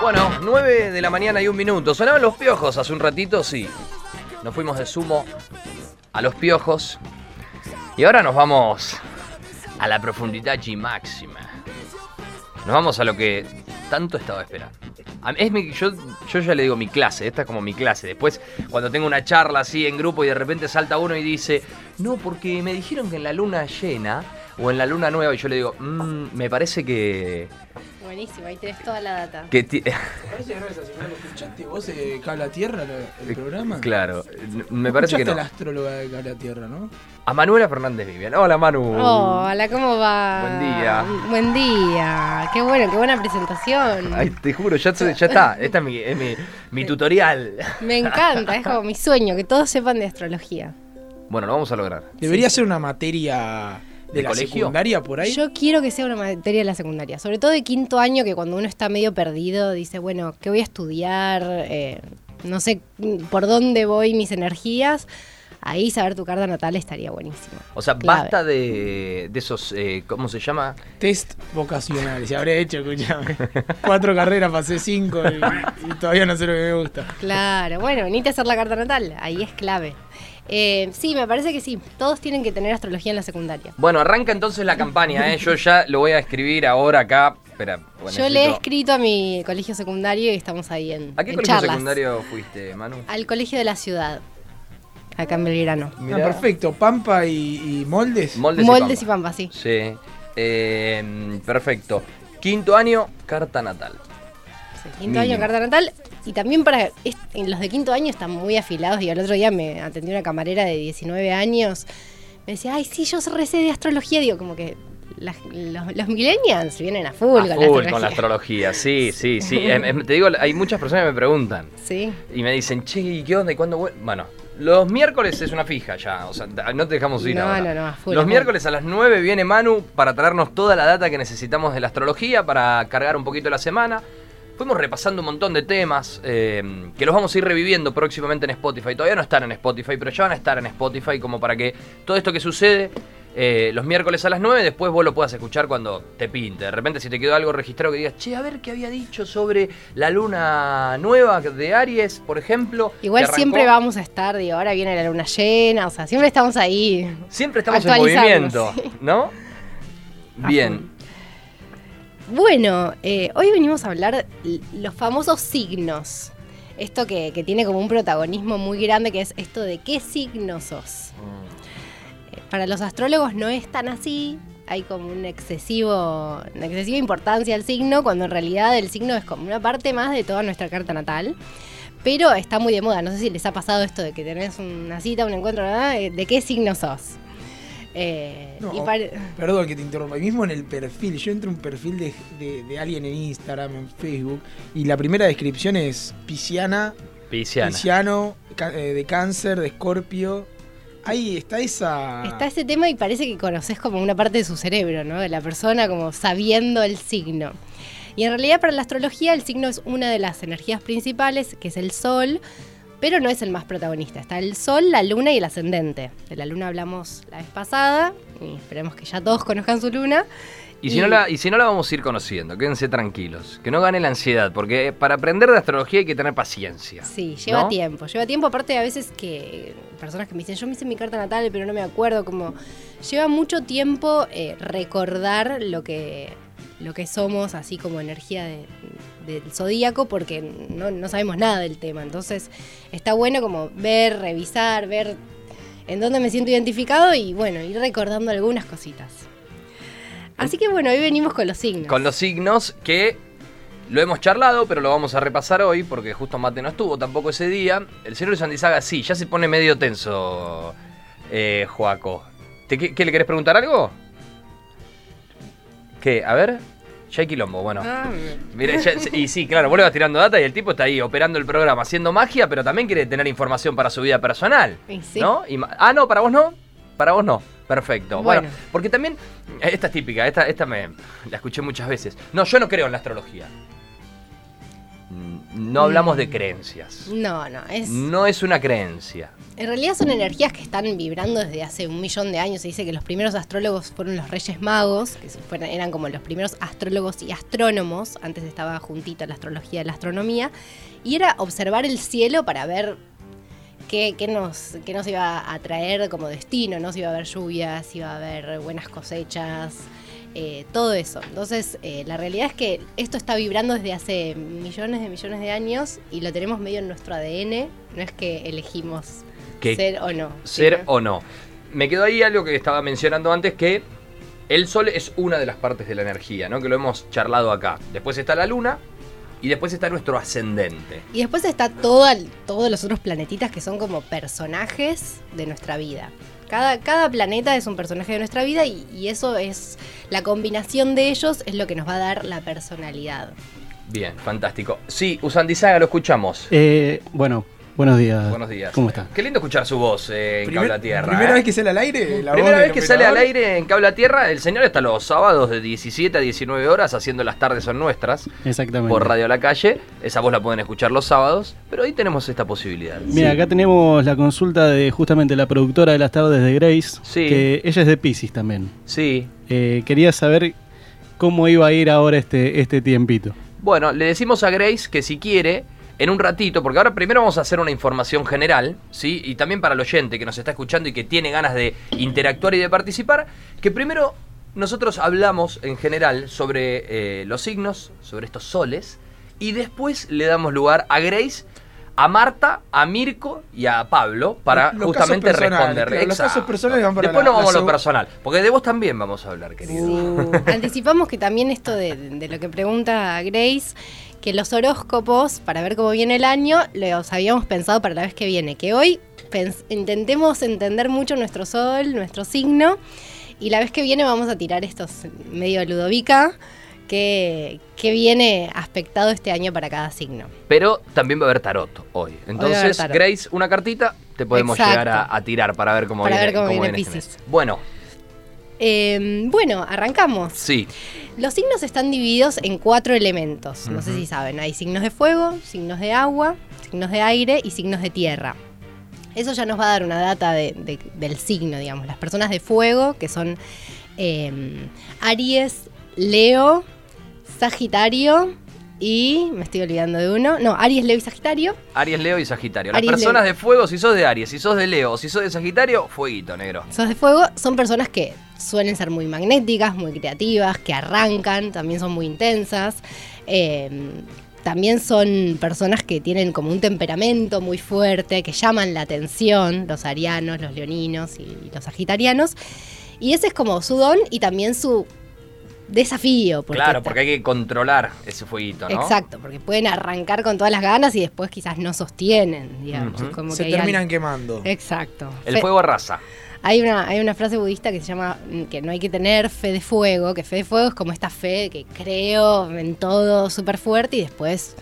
Bueno, 9 de la mañana y un minuto. Sonaban los piojos hace un ratito, sí. Nos fuimos de sumo a los piojos. Y ahora nos vamos a la profundidad G máxima. Nos vamos a lo que tanto estaba esperando. Es mi, yo ya le digo mi clase, esta es como mi clase. Después, cuando tengo una charla así en grupo y de repente salta uno y dice, no, porque me dijeron que en la luna llena o en la luna nueva, y yo le digo, "Mm, me parece que. Buenísimo, ahí tenés toda la data. que ti- Parece que no es así, ¿no? ¿Lo escuchaste vos de Cabla Tierra, lo- el programa? claro, me parece que Escuchaste a no. la astróloga de Cabla Tierra, ¿no? A Manuela Fernández Vivian. Hola, Manu. Hola, ¿cómo va? Buen día. Buen día. Qué bueno, qué buena presentación. Ay, te juro, ya, se- ya está. Esta es mi, es mi, mi tutorial. Me encanta, es como mi sueño, que todos sepan de astrología. Bueno, lo vamos a lograr. Debería ser una materia de, ¿De la colegio? secundaria por ahí. Yo quiero que sea una materia de la secundaria, sobre todo de quinto año, que cuando uno está medio perdido, dice, bueno, ¿qué voy a estudiar? Eh, no sé por dónde voy mis energías. Ahí saber tu carta natal estaría buenísimo. O sea, Clave. basta de, de esos, eh, ¿cómo se llama? Test vocacional. Se habré hecho, escuchame. Cuatro carreras, pasé cinco y, y todavía no sé lo que me gusta. Claro, bueno, venite a hacer la carta natal, ahí es clave. Eh, sí, me parece que sí, todos tienen que tener astrología en la secundaria. Bueno, arranca entonces la campaña, ¿eh? Yo ya lo voy a escribir ahora acá. Espera, bueno, Yo le he escrito a mi colegio secundario y estamos ahí en, ¿A qué en colegio charlas. secundario fuiste, Manu? Al colegio de la ciudad, acá en Belgrano. Ah, perfecto. Pampa y, y moldes. Moldes, Moldes y y Pampa. Pampa, sí. Sí. Eh, perfecto. Quinto año, carta natal. Quinto Mínimo. año carta natal. Y también para. es- en los de quinto año están muy afilados. Y el otro día me atendió una camarera de 19 años. Me decía, ay, sí, yo recé de astrología. Digo, como que las- los, los millennials vienen a full, A con, la full astrología. con la astrología, sí, sí, sí. Te digo, hay muchas personas que me preguntan Sí. y me dicen, che, ¿y qué onda? ¿Y cuándo vuel-?" Bueno, los miércoles es una fija ya, o sea, no te dejamos ir No, ahora. no, no, full, los full. miércoles a las 9 viene Manu para traernos toda la data que necesitamos de la astrología para cargar un poquito la semana. Fuimos repasando un montón de temas eh, que los vamos a ir reviviendo próximamente en Spotify. Todavía no están en Spotify, pero ya van a estar en Spotify como para que todo esto que sucede eh, los miércoles a las 9, después vos lo puedas escuchar cuando te pinte. De repente si te quedó algo registrado que digas, che, a ver qué había dicho sobre la luna nueva de Aries, por ejemplo. Igual siempre vamos a estar, digo, ahora viene la luna llena, o sea, siempre estamos ahí. Siempre estamos en movimiento, sí. ¿no? Bien. Bueno, eh, hoy venimos a hablar los famosos signos. Esto que, que tiene como un protagonismo muy grande, que es esto de qué signo sos. Eh, Para los astrólogos no es tan así. Hay como un excesivo, una excesiva importancia al signo, cuando en realidad el signo es como una parte más de toda nuestra carta natal. Pero está muy de moda. No sé si les ha pasado esto de que tenés una cita, un encuentro, ¿verdad? Eh, ¿De qué signo sos? Eh, No, y pare- Perdón que te interrumpa. Y mismo en el perfil, yo entro a un perfil de, de- de alguien en Instagram, en Facebook, y la primera descripción es pisciana, Pisciana. pisciano, eh, de cáncer, de escorpio. Ahí está esa. Está ese tema y parece que conoces como una parte de su cerebro, ¿no? De la persona como sabiendo el signo. Y en realidad para la astrología el signo es una de las energías principales, que es el sol, pero no es el más protagonista. Está el sol, la luna y el ascendente. De la luna hablamos la vez pasada y esperemos que ya todos conozcan su luna. Y si, no la, y si no la vamos a ir conociendo, quédense tranquilos. Que no gane la ansiedad, porque para aprender de astrología hay que tener paciencia. Sí, lleva ¿no? tiempo. Lleva tiempo, aparte a veces que personas que me dicen, yo me hice mi carta natal, pero no me acuerdo, como lleva mucho tiempo eh, recordar lo que, lo que somos, así como energía de- del zodíaco, porque no, no sabemos nada del tema. Entonces está bueno como ver, revisar, ver en dónde me siento identificado y bueno, ir recordando algunas cositas. Así que bueno, hoy venimos con los signos. Con los signos que lo hemos charlado, pero lo vamos a repasar hoy, porque justo Mate no estuvo tampoco ese día. El señor de Santizaga sí, ya se pone medio tenso, eh, Joaco. ¿Te, qué, qué, le querés preguntar algo? ¿Qué? A ver. Ya hay quilombo, bueno. Ah, Mire, ya- y sí, claro, vos le vas tirando data y el tipo está ahí operando el programa, haciendo magia, pero también quiere tener información para su vida personal. Sí. ¿No? Y ah, no, para vos no. Para vos no. Perfecto. Bueno, Bueno. porque también, esta es típica, esta, esta me la escuché muchas veces. No, yo no creo en la astrología. Mm, no hablamos de creencias. No, no, es... No es una creencia. En realidad son energías que están vibrando desde hace un millón de años. Se dice que los primeros astrólogos fueron los Reyes Magos, que fueron- eran como los primeros astrólogos y astrónomos. Antes estaba juntita la astrología y la astronomía. Y era observar el cielo para ver qué, qué nos, qué nos iba a traer como destino, ¿no? Si iba a haber lluvias, si iba a haber buenas cosechas, eh, todo eso. Entonces, eh, la realidad es que esto está vibrando desde hace millones de millones de años y lo tenemos medio en nuestro ADN. No es que elegimos Que ser o no. ser ¿sí? o no. Me quedó ahí algo que estaba mencionando antes que el sol es una de las partes de la energía, ¿no? Que lo hemos charlado acá. Después está la luna y después está nuestro ascendente. Y después está todo el- todos los otros planetitas que son como personajes de nuestra vida. Cada, cada planeta es un personaje de nuestra vida y, y eso es la combinación de ellos es lo que nos va a dar la personalidad. Bien, fantástico. Sí, Usandizaga, lo escuchamos. Eh, bueno, buenos días. Buenos días. ¿Cómo está? Qué lindo escuchar su voz eh, en Primer- Cable a Tierra. Primera ¿eh? vez que sale al aire. La Primera voz vez que sale al aire en Cable a Tierra, el señor está los sábados de 17 a 19 horas haciendo Las tardes son nuestras Exactamente. por Radio a la Calle. Esa voz la pueden escuchar los sábados, pero hoy tenemos esta posibilidad. Mira, acá tenemos la consulta de justamente la productora de las tardes de Grace, Sí. que ella es de Pisces también. Sí. Eh, quería saber cómo iba a ir ahora este, este tiempito. Bueno, le decimos a Grace que si quiere, en un ratito, porque ahora primero vamos a hacer una información general, ¿sí? Y también para el oyente que nos está escuchando y que tiene ganas de interactuar y de participar, que primero nosotros hablamos en general sobre eh, los signos, sobre estos soles, y después le damos lugar a Grace, a Marta, a Mirko y a Pablo para Los- justamente responder. claro, los Exacto. casos personales van para Después la- nos vamos a lo personal, porque de vos también vamos a hablar, querido. Uh, Anticipamos que también esto de, de lo que pregunta Grace, que los horóscopos, para ver cómo viene el año, los habíamos pensado para la vez que viene, que hoy intentemos entender mucho nuestro sol, nuestro signo, y la vez que viene vamos a tirar estos medio ludovica, que, que viene aspectado este año para cada signo. Pero también va a haber tarot hoy. Entonces, tarot. Grace, una cartita te podemos Exacto. llegar a, a tirar para ver cómo Para viene, ver cómo viene este. Bueno, Eh, bueno, arrancamos. sí. Los signos están divididos en cuatro elementos. No sé si saben. Hay signos de fuego, signos de agua, signos de aire y signos de tierra. Eso ya nos va a dar una data de- de- del signo, digamos. Las personas de fuego, que son eh, Aries, Leo, Sagitario y... Me estoy olvidando de uno. No, Aries, Leo y Sagitario. Aries, Leo y Sagitario. Las Aries, personas Leo. de fuego, si sos de Aries, si sos de Leo o si sos de Sagitario, fueguito, negro. Esos de fuego son personas que suelen ser muy magnéticas, muy creativas, que arrancan, también son muy intensas. eh, también son personas que tienen como un temperamento muy fuerte, que llaman la atención, los arianos, los leoninos y los sagitarianos. Y ese es como su don y también su desafío. claro, ta- porque hay que controlar ese fueguito, ¿no? Exacto, porque pueden arrancar con todas las ganas y después quizás no sostienen, digamos. Como se que terminan quemando. Exacto. El Fe- fuego arrasa. hay una, hay una frase budista que se llama mm, que no hay que tener fe de fuego, que fe de fuego es como esta fe que creo en todo súper fuerte y después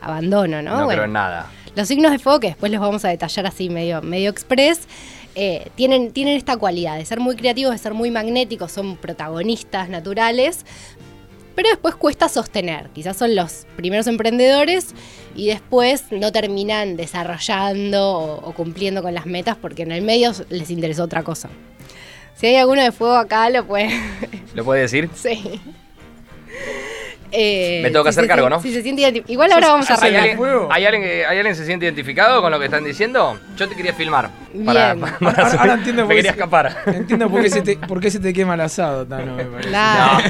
abandono, ¿no? No, Bueno, creo en nada. los signos de fuego, que después los vamos a detallar así medio, medio express, eh, tienen, tienen esta cualidad de ser muy creativos, de ser muy magnéticos, son protagonistas naturales, pero después cuesta sostener. Quizás son los primeros emprendedores y después no terminan desarrollando o, o cumpliendo con las metas porque en el medio les interesó otra cosa. Si hay alguno de fuego acá, lo puede. ¿Lo puede decir? sí. Eh, Me tengo que si hacer cargo, ¿no? Si se siente identi- Igual ahora vamos a ¿Hace ¿Hay el arrancar. alguien? ¿hay alguien que, ¿Hay alguien que se siente identificado con lo que están diciendo? Yo te quería filmar. Para, Bien. para Ahora- entiendo Me por qué quería se- escapar. Entiendo por qué, se te, por qué se te quema el asado, Tano, me parece. Claro.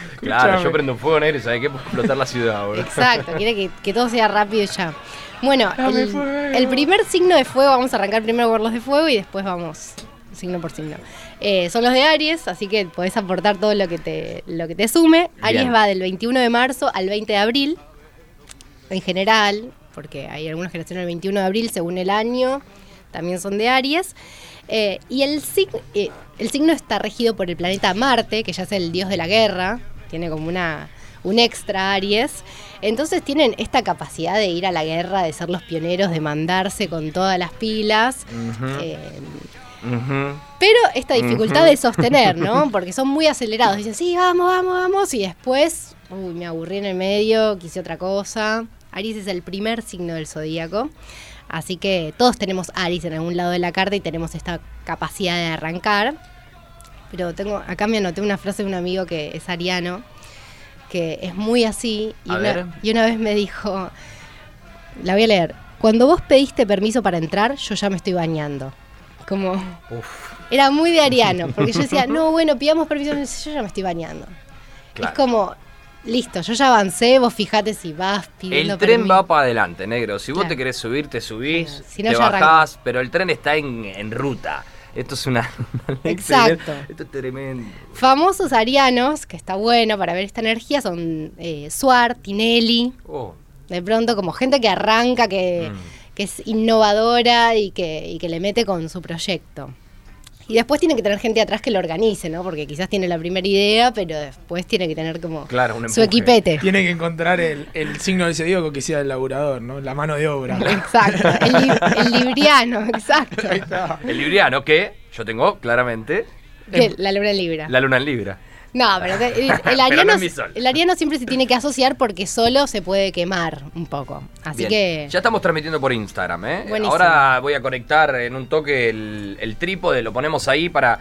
claro, yo prendo un fuego negro y sabes qué puedo explotar la ciudad, boludo. Exacto, quiere que, que todo sea rápido y ya. Bueno, el, el primer signo de fuego, vamos a arrancar primero por los de fuego y después vamos signo por signo. Eh, son los de Aries, así que podés aportar todo lo que te, lo que te sume. Aries Bien. va del 21 de marzo al 20 de abril, en general, porque hay algunas que nacieron el 21 de abril según el año, también son de Aries. Eh, y el, sig- eh, el signo está regido por el planeta Marte, que ya es el dios de la guerra, tiene como una, un extra Aries. Entonces tienen esta capacidad de ir a la guerra, de ser los pioneros, de mandarse con todas las pilas. Eh, pero esta dificultad de sostener, ¿no? Porque son muy acelerados. Dicen, sí, vamos, vamos, vamos. Y después uy, me aburrí en el medio, quise otra cosa. Aries es el primer signo del zodíaco. Así que todos tenemos Aries en algún lado de la carta y tenemos esta capacidad de arrancar. Pero tengo, acá me anoté una frase de un amigo que es ariano, que es muy así. Y, una, y una vez me dijo, la voy a leer, cuando vos pediste permiso para entrar, yo ya me estoy bañando. Como, Uf, era muy de ariano, porque yo decía, no, bueno, pidamos permiso, yo ya me estoy bañando. claro. Es como, listo, yo ya avancé, vos fijate si vas pidiendo El tren va para adelante, negro. Si vos te querés subir, te subís, Claro. Si no, te bajás, pero el tren está en, en ruta. Esto es una... Exacto. Esto es tremendo. Famosos arianos, que está bueno para ver esta energía, son eh, Suar, Tinelli, Oh, de pronto como gente que arranca, que, Mm. Que es innovadora y que, y que le mete con su proyecto. Y después tiene que tener gente atrás que lo organice, ¿no? Porque quizás tiene la primera idea, pero después tiene que tener como Claro, un su equipete. Tiene que encontrar el, el signo del zodíaco que sea el laburador, ¿no? La mano de obra. Exacto, el, li- el libriano, exacto. El libriano, que yo tengo claramente la luna libra. la luna en libra. No, pero el, el Pero no ariano, el ariano siempre se tiene que asociar porque solo se puede quemar un poco. Así Bien. que Ya estamos transmitiendo por Instagram, ¿eh? Buenísimo. Ahora voy a conectar en un toque el, el trípode, lo ponemos ahí para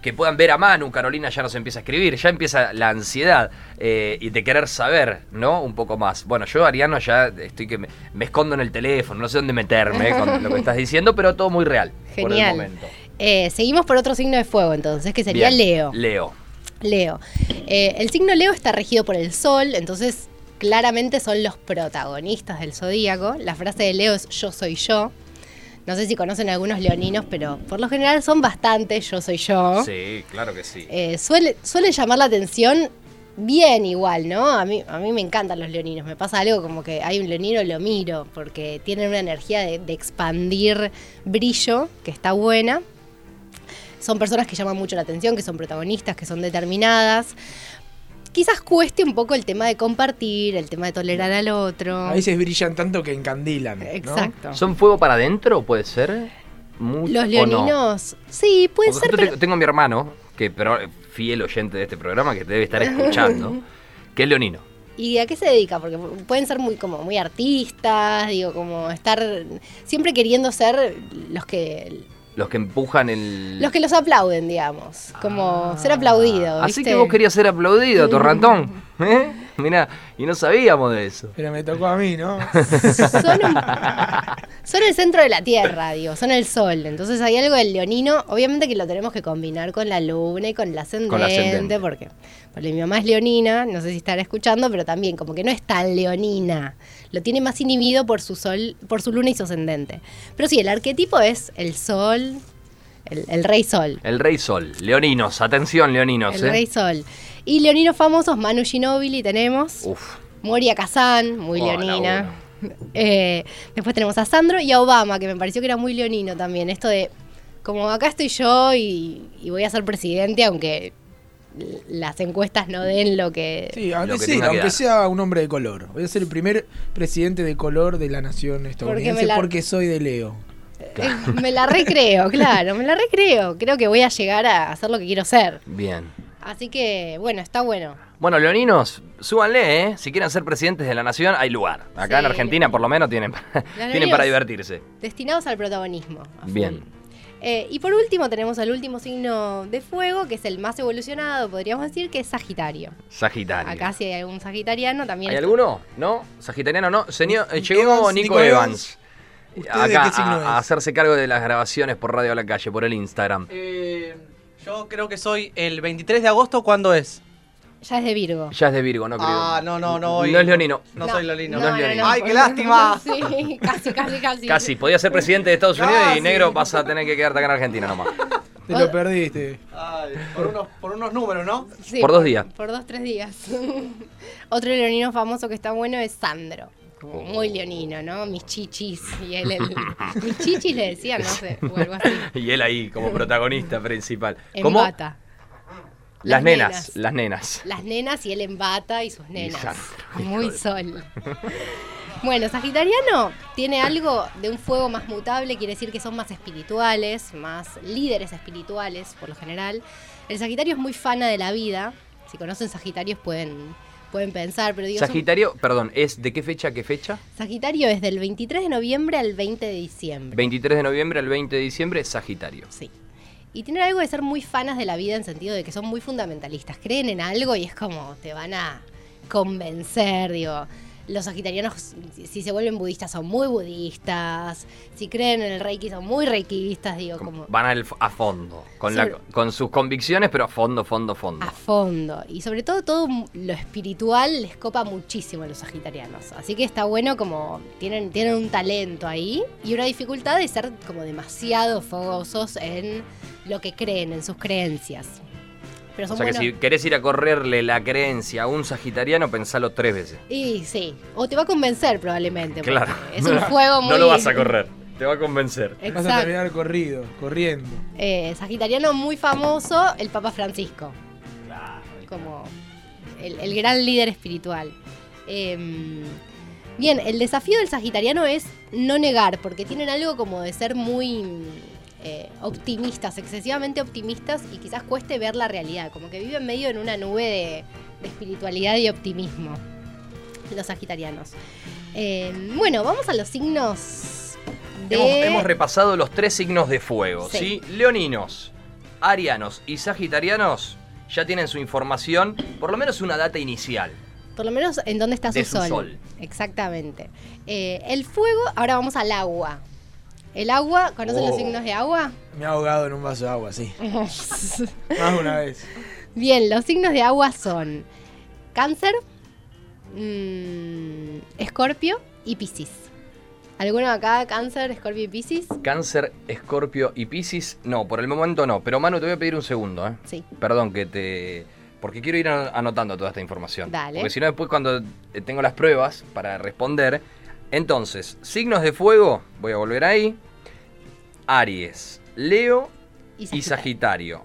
que puedan ver a Manu. Carolina ya nos empieza a escribir, ya empieza la ansiedad eh, y de querer saber, ¿no? Un poco más. Bueno, yo, Ariano, ya estoy que me, me escondo en el teléfono, no sé dónde meterme eh, con lo que estás diciendo, pero todo muy real por el genial. momento. Eh, seguimos por otro signo de fuego entonces, que sería Bien, Leo. Leo. Leo. Eh, el signo Leo está regido por el Sol, entonces claramente son los protagonistas del zodíaco. La frase de Leo es yo soy yo. No sé si conocen algunos leoninos, pero por lo general son bastante yo soy yo. Sí, claro que sí. Eh, suele, suele llamar la atención bien igual, ¿no? A mí, a mí me encantan los leoninos. Me pasa algo como que hay un leonino, lo miro, porque tienen una energía de, de expandir brillo, que está buena. Son personas que llaman mucho la atención, que son protagonistas, que son determinadas. Quizás cueste un poco el tema de compartir, el tema de tolerar al otro. A veces brillan tanto que encandilan. ¿no? Exacto. ¿Son fuego para adentro, puede ser? Mucho, Los no? leoninos, sí, puede Porque ser, pero te- tengo a mi hermano, que pero fiel oyente de este programa, que te debe estar escuchando, que es leonino. ¿Y a qué se dedica? Porque pueden ser muy como muy artistas, digo, como estar siempre queriendo ser los que Los que empujan el... los que los aplauden, digamos, como ser aplaudido, Así ¿viste? que vos querías ser aplaudido, Torrantón. ¿Eh? Mirá, y no sabíamos de eso. Pero me tocó a mí, ¿no? son, un- son el centro de la tierra, digo, son el sol. Entonces hay algo del leonino, obviamente que lo tenemos que combinar con la luna y con el ascendente, Con el ascendente. porque, porque mi mamá es leonina, no sé si estará escuchando, pero también como que no es tan leonina. Lo tiene más inhibido por su sol, por su luna y su ascendente. Pero sí, el arquetipo es el sol, el, el rey sol. El Rey Sol. Leoninos, atención, leoninos. El ¿eh? rey sol. Y leoninos famosos, Manu Ginóbili tenemos. Uf. Moria Kazan, muy Oh, leonina. Eh, después tenemos a Sandro y a Obama, que me pareció que era muy leonino también. Esto de, como acá estoy yo y, y voy a ser presidente, aunque las encuestas no den lo que... Sí, Lo aunque, que sí, que aunque sea un hombre de color. Voy a ser el primer presidente de color de la nación estadounidense la- porque soy de Leo. Eh, me la recreo, claro, me la recreo. Creo que voy a llegar a hacer lo que quiero ser. Bien. Así que, bueno, está bueno. Bueno, leoninos, súbanle, ¿eh? Si quieren ser presidentes de la nación, hay lugar. Acá en. Argentina, por lo menos, tienen, tienen para divertirse. Destinados al protagonismo. Bien. Eh, y por último tenemos al último signo de fuego, que es el más evolucionado, podríamos decir, que es Sagitario. Sagitario. Acá si hay algún sagitariano también. ¿Hay está- alguno? ¿No? ¿Sagitariano no. Señor, eh, llegó Evans, Nico, Nico Evans. ¿Usted Acá de qué signo a, hacerse cargo de las grabaciones por Radio a la Calle, por el Instagram. Eh, yo creo que soy el 23 de agosto, ¿cuándo es? Ya es de Virgo. Ya es de Virgo, no creo. Ah, no, no, no voy. No es leonino. No, soy leonino. No es leonino. ¡Ay, qué lástima! sí, casi, casi, casi. Casi, podía ser presidente de Estados Unidos y negro vas a tener que quedarte acá en Argentina nomás. Te lo perdiste. Ay, por, unos, por unos números, ¿no? Sí, por dos días. Por dos, tres días. Otro leonino famoso que está bueno es Sandro. Como Oh. muy leonino, ¿no? Mis chichis. Y él, el- mis chichis le decían, no sé, o algo así. Y él ahí como protagonista principal. En ¿Cómo? bata. Las Las nenas, nenas. las nenas. Las nenas y él en bata y sus nenas. Muy de- sol. Bueno, Sagitariano tiene algo de un fuego más mutable, quiere decir que son más espirituales, más líderes espirituales por lo general. El Sagitario es muy fana de la vida. Si conocen Sagitarios pueden, pueden pensar, pero digo, son- Sagitario, perdón, ¿es de qué fecha a qué fecha? Sagitario es del 23 de noviembre al 20 de diciembre. 23 de noviembre al 20 de diciembre, Sagitario. Sí. Y tienen algo de ser muy fanas de la vida en sentido de que son muy fundamentalistas. Creen en algo y es como te van a convencer, digo. Los sagitarianos, si- se vuelven budistas, son muy budistas. Si creen en el reiki, son muy reikistas, digo, como Van al- a fondo, con, la- Sobre- con sus convicciones, pero a fondo, fondo, fondo. a fondo. Y sobre todo, todo lo espiritual les copa muchísimo a los sagitarianos. Así que está bueno como tienen, tienen un talento ahí y una dificultad de ser como demasiado fogosos en lo que creen, en sus creencias. Pero O sea que si querés ir a correrle la creencia a un sagitariano, pensalo tres veces. Y sí, o te va a convencer probablemente. Claro. Es un fuego muy. No lo vas a correr, te va a convencer. Vas a Exacto. terminar corrido, corriendo. Eh, sagitariano muy famoso, el Papa Francisco. Como el, el gran líder espiritual. Em, bien, el desafío del sagitariano es no negar, porque tienen algo como de ser muy eh, optimistas, excesivamente optimistas, y quizás cueste ver la realidad, como que viven medio en una nube de, de espiritualidad y optimismo, los sagitarianos. Em, bueno, vamos a los signos de... Hemos, hemos repasado los tres signos de fuego, ¿sí? Sí. Leoninos, arianos y sagitarianos ya tienen su información, por lo menos una data inicial. Por lo menos en dónde está su, De su sol. sol. Exactamente. Eh, el fuego, ahora vamos al agua. El agua, ¿conocen Oh. los signos de agua? Me ha ahogado en un vaso de agua, sí. Más de una vez. Bien, los signos de agua son cáncer, mm, escorpio y piscis. ¿Alguno acá, cáncer, escorpio y piscis? Cáncer, Escorpio y Piscis, no, por el momento no. Pero Manu, te voy a pedir un segundo, ¿eh? Sí. Perdón que te... Porque quiero ir an- anotando toda esta información. Dale. Porque si no, después cuando eh, tengo las pruebas para responder. Entonces, signos de fuego, voy a volver ahí. Aries, Leo Y. Sagitario.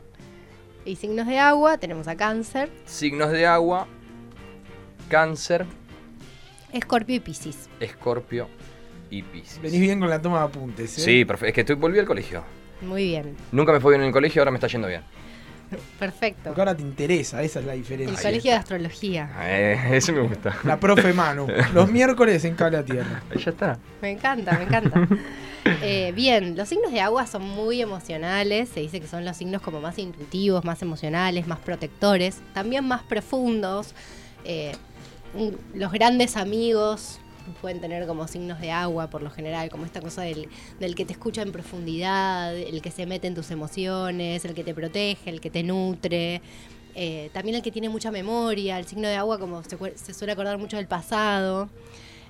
Y signos de agua, tenemos a cáncer, Signos de agua, Cáncer, escorpio y piscis. Escorpio y Piscis. Venís bien con la toma de apuntes, ¿eh? Sí, perfecto. Es que estoy, volví al colegio. Muy bien, Nunca me fue bien en el colegio, ahora me está yendo bien. perfecto. Porque ahora te interesa, esa es la El diferencia. colegio de astrología. Eh, eso me gusta. La profe Manu. Los miércoles en Cable a Tierra. Ya está. Me encanta, me encanta. Eh, bien, los signos de agua son muy emocionales, se dice que son los signos como más intuitivos, más emocionales, más protectores, también más profundos. Eh, los grandes amigos pueden tener como signos de agua por lo general, como esta cosa del, del que te escucha en profundidad, el que se mete en tus emociones, el que te protege, el que te nutre. Eh, también el que tiene mucha memoria, el signo de agua como se, suele acordar mucho del pasado.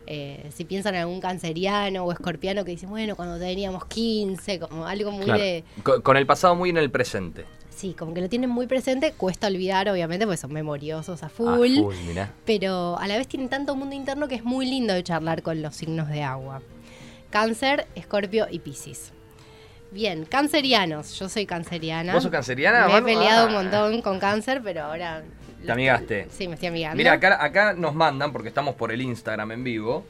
Eh, si piensan en algún canceriano o escorpiano que dicen, bueno, cuando teníamos 15, como algo muy Claro. de... Con, con el pasado muy en el presente. Sí, como que lo tienen muy presente, cuesta olvidar, obviamente, porque son memoriosos a A full, full, mirá. pero a la vez tienen tanto mundo interno que es muy lindo de charlar con los signos de agua. Cáncer, escorpio y piscis. Bien, cancerianos, yo soy canceriana. ¿Vos sos canceriana, Me he peleado Ah. un montón con cáncer, pero ahora... Te amigaste. Sí, me estoy amigando. Mira, acá, acá nos mandan, porque estamos por el Instagram en vivo.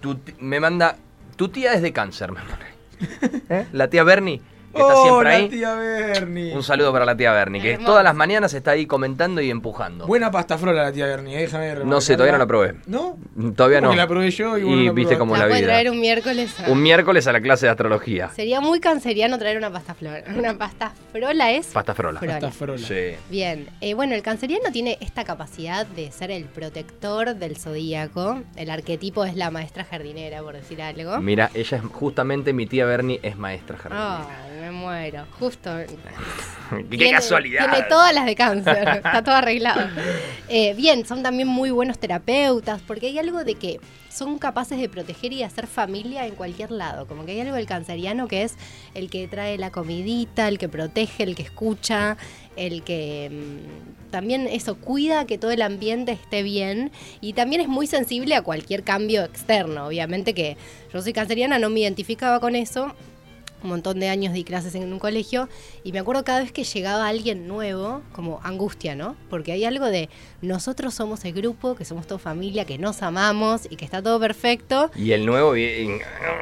Tu me manda. Tu tía es de cáncer, me pone. ¿Eh? La tía Bernie, que está siempre Hola, ahí. tía Bernie. Un saludo para la tía Bernie, que todas las mañanas está ahí comentando y empujando. Buena pasta frola la tía Bernie, eh, déjame no sé, todavía no la probé. ¿No? Todavía no. Porque la probé yo y la viste cómo La la puede vida. traer un miércoles. a- Un miércoles a la clase de astrología. Sería muy canceriano traer una pasta flor. Una pasta frola es. Pasta frola. Frola. Pasta frola. Sí. Bien, eh, bueno, el canceriano tiene esta capacidad de ser el protector del zodíaco. El arquetipo es la maestra jardinera, por decir algo. Mira, ella es justamente mi tía Bernie, es maestra jardinera. Ay, me muero. Justo. ¡Qué Tiene- casualidad! Tiene todas las de cáncer. Está todo arreglado. Eh, bien, son también muy buenos terapeutas, porque hay algo de que son capaces de proteger y hacer familia en cualquier lado. Como que hay algo del canceriano que es el que trae la comidita, el que protege, el que escucha, el que mm, también eso cuida que todo el ambiente esté bien y también es muy sensible a cualquier cambio externo. Obviamente que yo soy canceriana, no me identificaba con eso, un montón de años di clases en un colegio y me acuerdo cada vez que llegaba alguien nuevo, como angustia, ¿no? Porque hay algo de nosotros somos el grupo, que somos toda familia, que nos amamos y que está todo perfecto. Y el nuevo bien.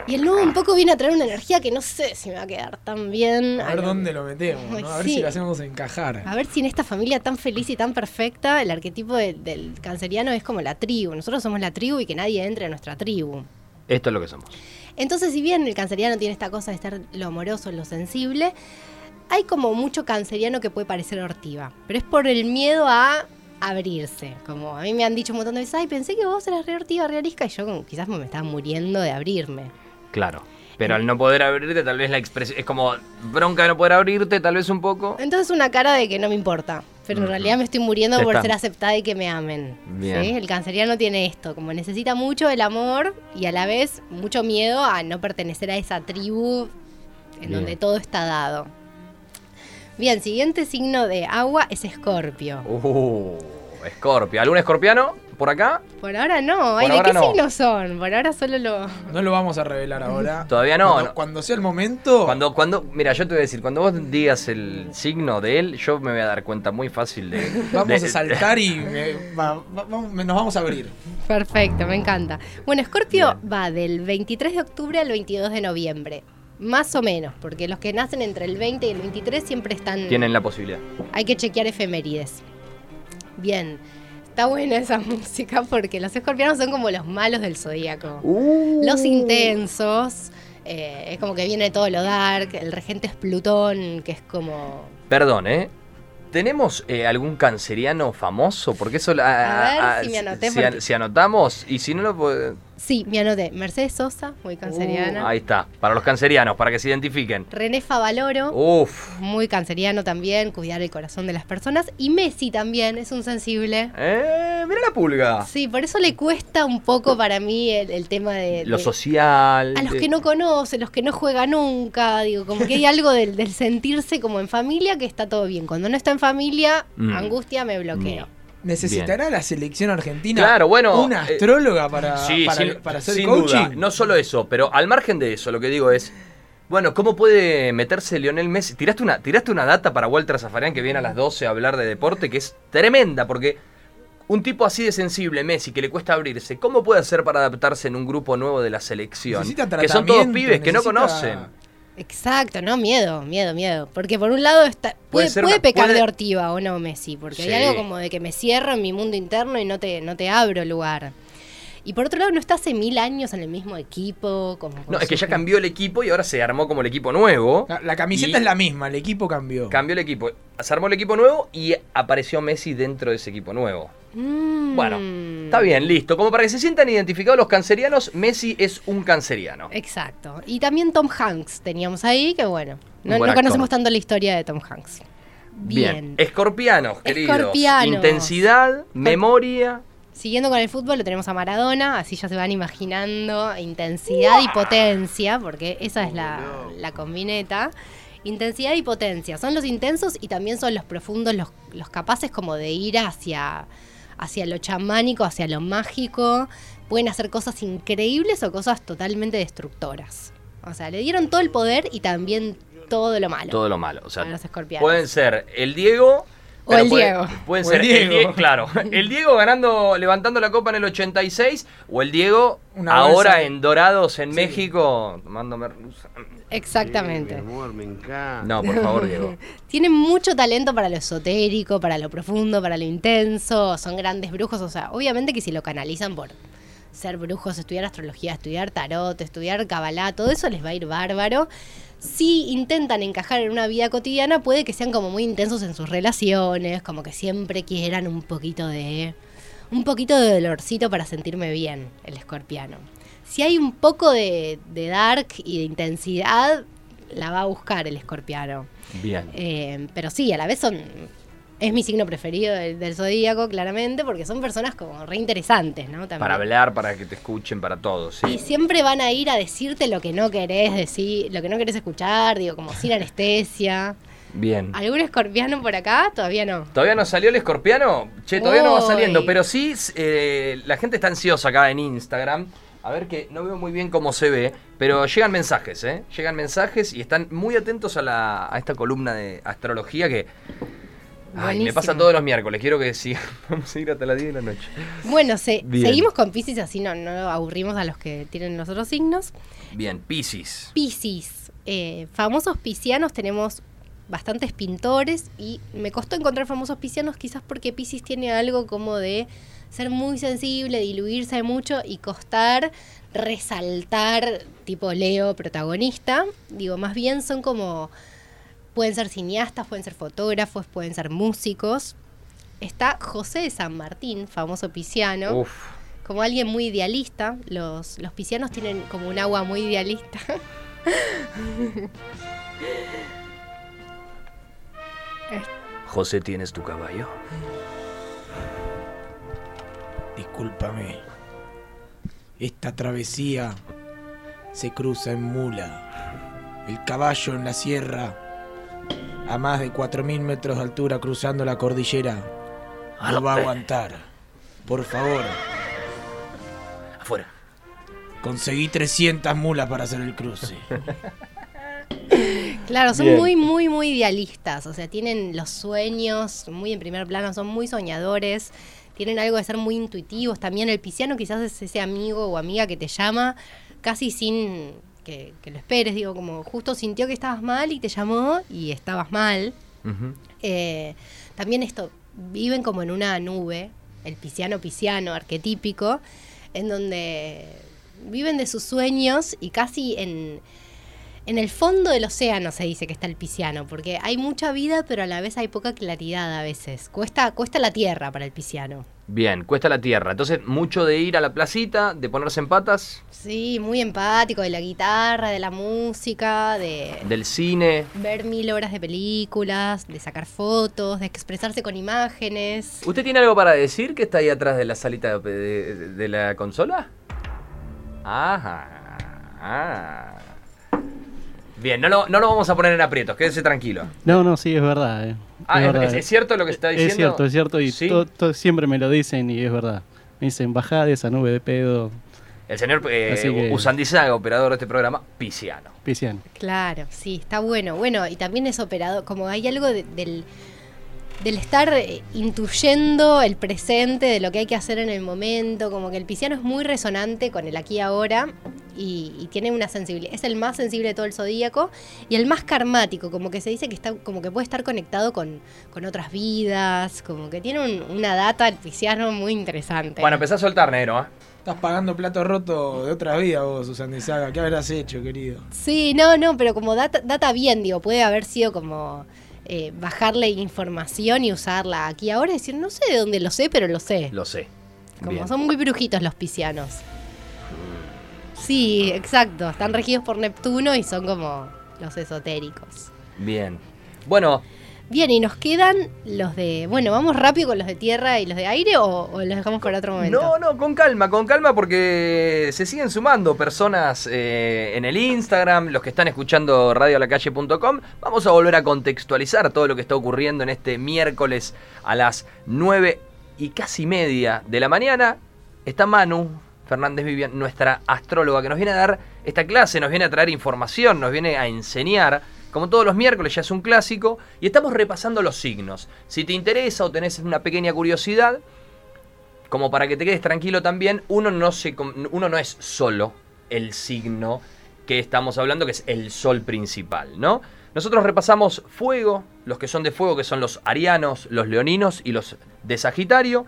Y el nuevo un poco viene a traer una energía que no sé si me va a quedar tan bien. A ver lo- dónde lo metemos, ¿no? A ver sí. si lo hacemos encajar. A ver si en esta familia tan feliz y tan perfecta, el arquetipo de- del canceriano es como la tribu. Nosotros somos la tribu y que nadie entre a nuestra tribu. Esto es lo que somos. Entonces, si bien el canceriano tiene esta cosa de estar lo amoroso, lo sensible, hay como mucho canceriano que puede parecer hortiva. Pero es por el miedo a abrirse. Como a mí me han dicho un montón de veces, ay, pensé que vos eras re hortiva, re arisca", y yo quizás me estaba muriendo de abrirme. Claro. Pero al no poder abrirte, tal vez la expresión. Es como bronca de no poder abrirte, tal vez un poco. Entonces una cara de que no me importa. Pero en realidad me estoy muriendo por está. ser aceptada y que me amen. Bien. ¿sí? El canceriano tiene esto, como necesita mucho el amor y a la vez mucho miedo a no pertenecer a esa tribu en Bien. donde todo está dado. Bien, siguiente signo de agua es Escorpio. Uh, Escorpio. ¿Algún escorpiano por acá? Por ahora no. Ay, ¿De ahora qué no. signos son? Por ahora solo lo... No lo vamos a revelar ahora. Todavía no, Cuando, no. cuando sea el momento. Cuando, cuando, mira, yo te voy a decir, cuando vos digas el signo de él, yo me voy a dar cuenta muy fácil de. Vamos de- a saltar y me- va- va- vamos- nos vamos a abrir. Perfecto, me encanta. Bueno, Escorpio va del 23 de octubre al 22 de noviembre. Más o menos, porque los que nacen entre el 20 y el 23 siempre están... Tienen la posibilidad. Hay que chequear efemérides. Bien, está buena esa música porque los escorpianos son como los malos del zodíaco. Los intensos, eh, es como que viene todo lo dark, el regente es Plutón, que es como... Perdón, ¿eh? ¿Tenemos eh, algún canceriano famoso? Porque eso... A ver si me anoté, Si, porque- si anotamos, y si no lo... Sí, me anoté. Mercedes Sosa, muy canceriana. Uh, ahí está, para los cancerianos, para que se identifiquen. René Favaloro. Uf. Muy canceriano también, cuidar el corazón de las personas. Y Messi también es un sensible. Eh, mira la pulga. Sí, por eso le cuesta un poco para mí el, el tema de... Lo social. a los de- que no conoce, los que no juega nunca, digo, como que hay algo del, del sentirse como en familia que está todo bien. Cuando no está en familia, Mm. angustia, me bloqueo. ¿Necesitará la selección argentina Claro, bueno, una eh, astróloga para, Sí, para, sin, para hacer sin coaching? duda. No solo eso, pero al margen de eso, lo que digo es. Bueno, ¿cómo puede meterse Lionel Messi? Tiraste una, tiraste una data para Walter Zafarian que viene a las 12 a hablar de deporte que es tremenda, porque un tipo así de sensible, Messi, que le cuesta abrirse, ¿cómo puede hacer para adaptarse en un grupo nuevo de la selección? Necesita Que son todos pibes que no conocen. Exacto, no, miedo, miedo, miedo. Porque por un lado está, Puede puede, ser puede una- pecar puede- de ortiva o no Messi, porque Sí. hay algo como de que me cierro en mi mundo interno y no te, no te abro lugar. Y por otro lado, no está hace mil años en el mismo equipo. Como No, es que ya cambió el equipo y ahora se armó como el equipo nuevo. La, la camiseta es la misma, el equipo cambió. Cambió el equipo. Se armó el equipo nuevo y apareció Messi dentro de ese equipo nuevo. Mm. Bueno, Está bien, listo. Como para que se sientan identificados los cancerianos, Messi es un canceriano. Exacto. Y también Tom Hanks teníamos ahí, que bueno, no, buen no conocemos tanto la historia de Tom Hanks. Bien. Escorpianos, queridos. Escorpianos. Intensidad, memoria. Siguiendo con el fútbol, lo tenemos a Maradona, así ya se van imaginando intensidad y potencia, porque esa es la, la combineta. Intensidad y potencia. Son los intensos y también son los profundos, los, los capaces como de ir hacia, hacia lo chamánico, hacia lo mágico. Pueden hacer cosas increíbles o cosas totalmente destructoras. O sea, le dieron todo el poder y también todo lo malo. Todo lo malo. O sea, a los escorpianos. pueden ser el Diego. O el puede- Diego. Pueden ser el el Diego. Claro. El Diego ganando, levantando la copa en el 86. O el Diego Una ahora en Dorados, en Sí. México, tomando merluza. Exactamente. amor, me encanta. No, por favor, Diego. Tienen mucho talento para lo esotérico, para lo profundo, para lo intenso. Son grandes brujos. O sea, obviamente que si lo canalizan por ser brujos, estudiar astrología, estudiar tarot, estudiar cabalá, todo eso les va a ir bárbaro. Si intentan encajar en una vida cotidiana, puede que sean como muy intensos en sus relaciones, como que siempre quieran un poquito de. un poquito de dolorcito para sentirme bien, el escorpiano. Si hay un poco de, de dark y de intensidad, la va a buscar el escorpiano. Bien. Eh, pero sí, a la vez son. Es mi signo preferido del, del zodíaco, claramente, porque son personas como re interesantes, ¿no? También. Para hablar, para que te escuchen, para todos. Y Sí. siempre van a ir a decirte lo que no querés decir, lo que no querés escuchar, digo, como sin anestesia. Bien. ¿Algún escorpiano por acá? Todavía no. ¿Todavía no salió el escorpiano? Che, todavía no va saliendo, pero sí, eh, la gente está ansiosa acá en Instagram. A ver que no veo muy bien cómo se ve, pero llegan mensajes, ¿eh? Llegan mensajes y están muy atentos a, la, a esta columna de astrología que... Ay, me pasa todos los miércoles, quiero que sigan. Vamos a ir hasta las 10 de la noche. Bueno, se- seguimos con Pisces, así no, no aburrimos a los que tienen los otros signos. Bien, Piscis. Piscis, eh, famosos piscianos tenemos bastantes pintores y me costó encontrar famosos piscianos quizás porque Piscis tiene algo como de ser muy sensible, diluirse mucho y costar resaltar tipo Leo protagonista. Digo, más bien son como pueden ser cineastas, pueden ser fotógrafos, pueden ser músicos. Está José de San Martín, famoso pisciano Uf. como alguien muy idealista. Los, los piscianos tienen como un agua muy idealista. José, ¿tienes tu caballo? Discúlpame. Esta travesía se cruza en mula. El caballo en la sierra, a más de 4.000 metros de altura cruzando la cordillera, no va a aguantar. Por favor, Afuera. conseguí 300 mulas para hacer el cruce. Claro, son Bien. muy, muy, muy idealistas. O sea, tienen los sueños muy en primer plano, son muy soñadores. Tienen algo de ser muy intuitivos. También el pisciano quizás es ese amigo o amiga que te llama casi sin que, que lo esperes. Digo, como justo sintió que estabas mal y te llamó y estabas mal. Eh, también esto, viven como en una nube, el pisciano pisciano arquetípico, en donde viven de sus sueños y casi en, en el fondo del océano se dice que está el pisciano, porque hay mucha vida, pero a la vez hay poca claridad a veces. Cuesta, cuesta la tierra para el pisciano. Bien, cuesta la tierra. Entonces, mucho de ir a la placita, de ponerse en patas, Sí, muy empático de la guitarra, de la música, de del cine. ver mil horas de películas, de sacar fotos, de expresarse con imágenes. ¿Usted tiene algo para decir que está ahí atrás de la salita de, de- de la consola? Ajá. Ah. Bien, no lo, no lo vamos a poner en aprietos, quédese tranquilo. No, no, sí, es verdad. eh. Ah, ¿es, verdad, es- eh. es cierto lo que está diciendo? Es cierto, es cierto. Y ¿Sí? to- to- siempre me lo dicen y es verdad. Me dicen, bajá de esa nube de pedo, El señor eh, que- Usandizaga, operador de este programa, Pisciano. pisciano. Claro, sí, está bueno. Bueno, y también es operado, como hay algo de- del, del estar eh, intuyendo el presente, de lo que hay que hacer en el momento, como que el pisciano es muy resonante con el aquí y ahora y, y tiene una sensibilidad, es el más sensible de todo el zodíaco y el más karmático, como que se dice que está, como que puede estar conectado con, con otras vidas, como que tiene un- una data el pisciano muy interesante. Bueno, empezá a soltar, negro, ¿eh? Estás pagando plato roto de otra vida vos, Susan Saga. ¿Qué habrás hecho, querido? Sí, no, no, pero como data, data bien, digo, puede haber sido como eh, bajarle información y usarla aquí ahora y decir, no sé de dónde lo sé, pero lo sé. Lo sé. como Bien. son muy brujitos los piscianos. Sí, exacto, están regidos por Neptuno y son como los esotéricos. Bien. Bueno, Bien, y nos quedan los de, bueno, vamos rápido con los de tierra y los de aire o, los dejamos para otro momento. No, no, con calma, con calma porque se siguen sumando personas eh, en el Instagram, los que están escuchando radiolacalle.com. Vamos a volver a contextualizar todo lo que está ocurriendo en este miércoles a las 9 y casi media de la mañana. Está Manu Fernández Vivian, nuestra astróloga, que nos viene a dar esta clase, nos viene a traer información, nos viene a enseñar. Como todos los miércoles ya es un clásico y estamos repasando los signos. Si te interesa o tenés una pequeña curiosidad, como para que te quedes tranquilo también, uno no, uno no es solo el signo que estamos hablando, que es el sol principal, ¿no? Nosotros repasamos fuego, los que son de fuego, que son los arianos, los leoninos y los de Sagitario.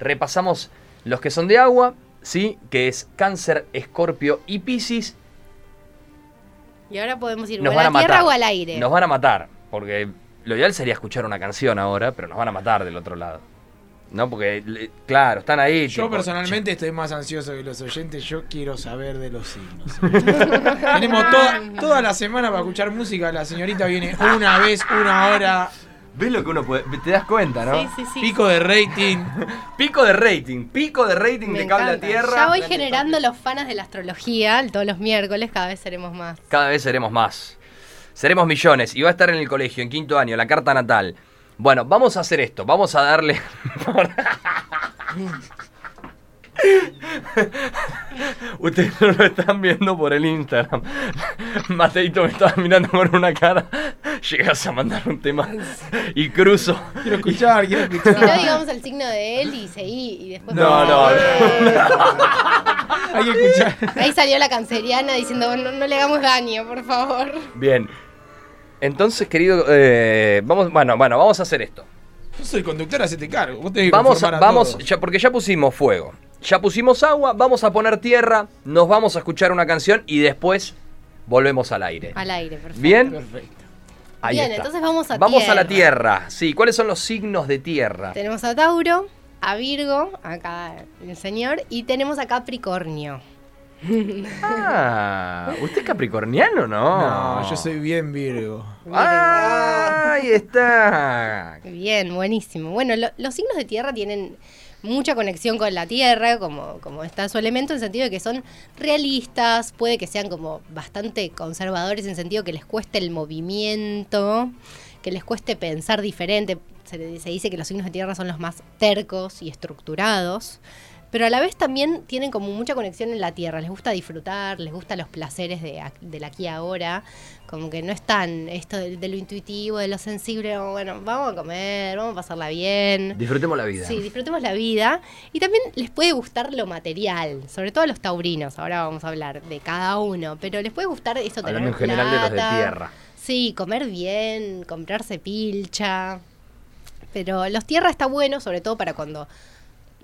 Repasamos los que son de agua, ¿sí? Que es cáncer, escorpio y piscis. Y ahora podemos ir Nos o a van la a matar. tierra o al aire. Nos van a matar, porque lo ideal sería escuchar una canción ahora, pero nos van a matar del otro lado. ¿No? Porque, le- claro, están ahí. Yo tipo, personalmente estoy más ansioso que los oyentes. Yo quiero saber de los signos. Tenemos toda, toda la semana para escuchar música. La señorita viene una vez, una hora. ¿Ves lo que uno puede.? Te das cuenta, ¿no? Sí, sí, sí. Pico de rating. Pico de rating, pico de rating Me de cable a encanta. tierra. Ya voy generando los fanas de la astrología todos los miércoles, cada vez seremos más. Cada vez seremos más. Seremos millones. Y va a estar en el colegio, en quinto año, la carta natal. Bueno, vamos a hacer esto. Vamos a darle. Ustedes no lo están viendo por el Instagram. Mateito me estaba mirando con una cara. Llegas a mandar un tema y cruzo. Quiero escuchar, quiero Si no, escuchar. digamos el signo de él y seguí. Y después No, no, Hay que escuchar. Ahí salió la canceriana diciendo, no, no le hagamos daño, por favor. Bien. Entonces, querido, eh, vamos, bueno, bueno, vamos a hacer esto. Yo soy conductor, hacete cargo. Vos tenés que Vamos, a- vamos, todos. ya, porque ya pusimos fuego, ya pusimos agua, vamos a poner tierra, nos vamos a escuchar una canción y después volvemos al aire. Al aire, perfecto. Bien, Perfecto. ahí Bien, está. entonces vamos a Vamos a la tierra. tierra. Sí, ¿cuáles son los signos de tierra? Tenemos a Tauro, a Virgo, acá el señor, y tenemos a Capricornio. Ah, ¿usted es capricorniano no? No, yo soy bien Virgo. Ah, ahí está. Bien, buenísimo. Bueno, lo- los signos de tierra tienen mucha conexión con la tierra, como, como está su elemento, en el sentido de que son realistas, puede que sean como bastante conservadores, en el sentido que les cueste el movimiento, que les cueste pensar diferente. Se, dice que los signos de tierra son los más tercos y estructurados. Pero a la vez también tienen como mucha conexión en la tierra, les gusta disfrutar, les gustan los placeres de, del aquí y ahora, como que no están esto de, de lo intuitivo, de lo sensible, bueno, vamos a comer, vamos a pasarla bien. Disfrutemos la vida. Sí, disfrutemos la vida. Y también les puede gustar lo material, sobre todo a los taurinos, ahora vamos a hablar de cada uno, pero les puede gustar tener Hablando en general de los de tierra. Sí, comer bien, comprarse pilcha. Pero los tierra está bueno, sobre todo para cuando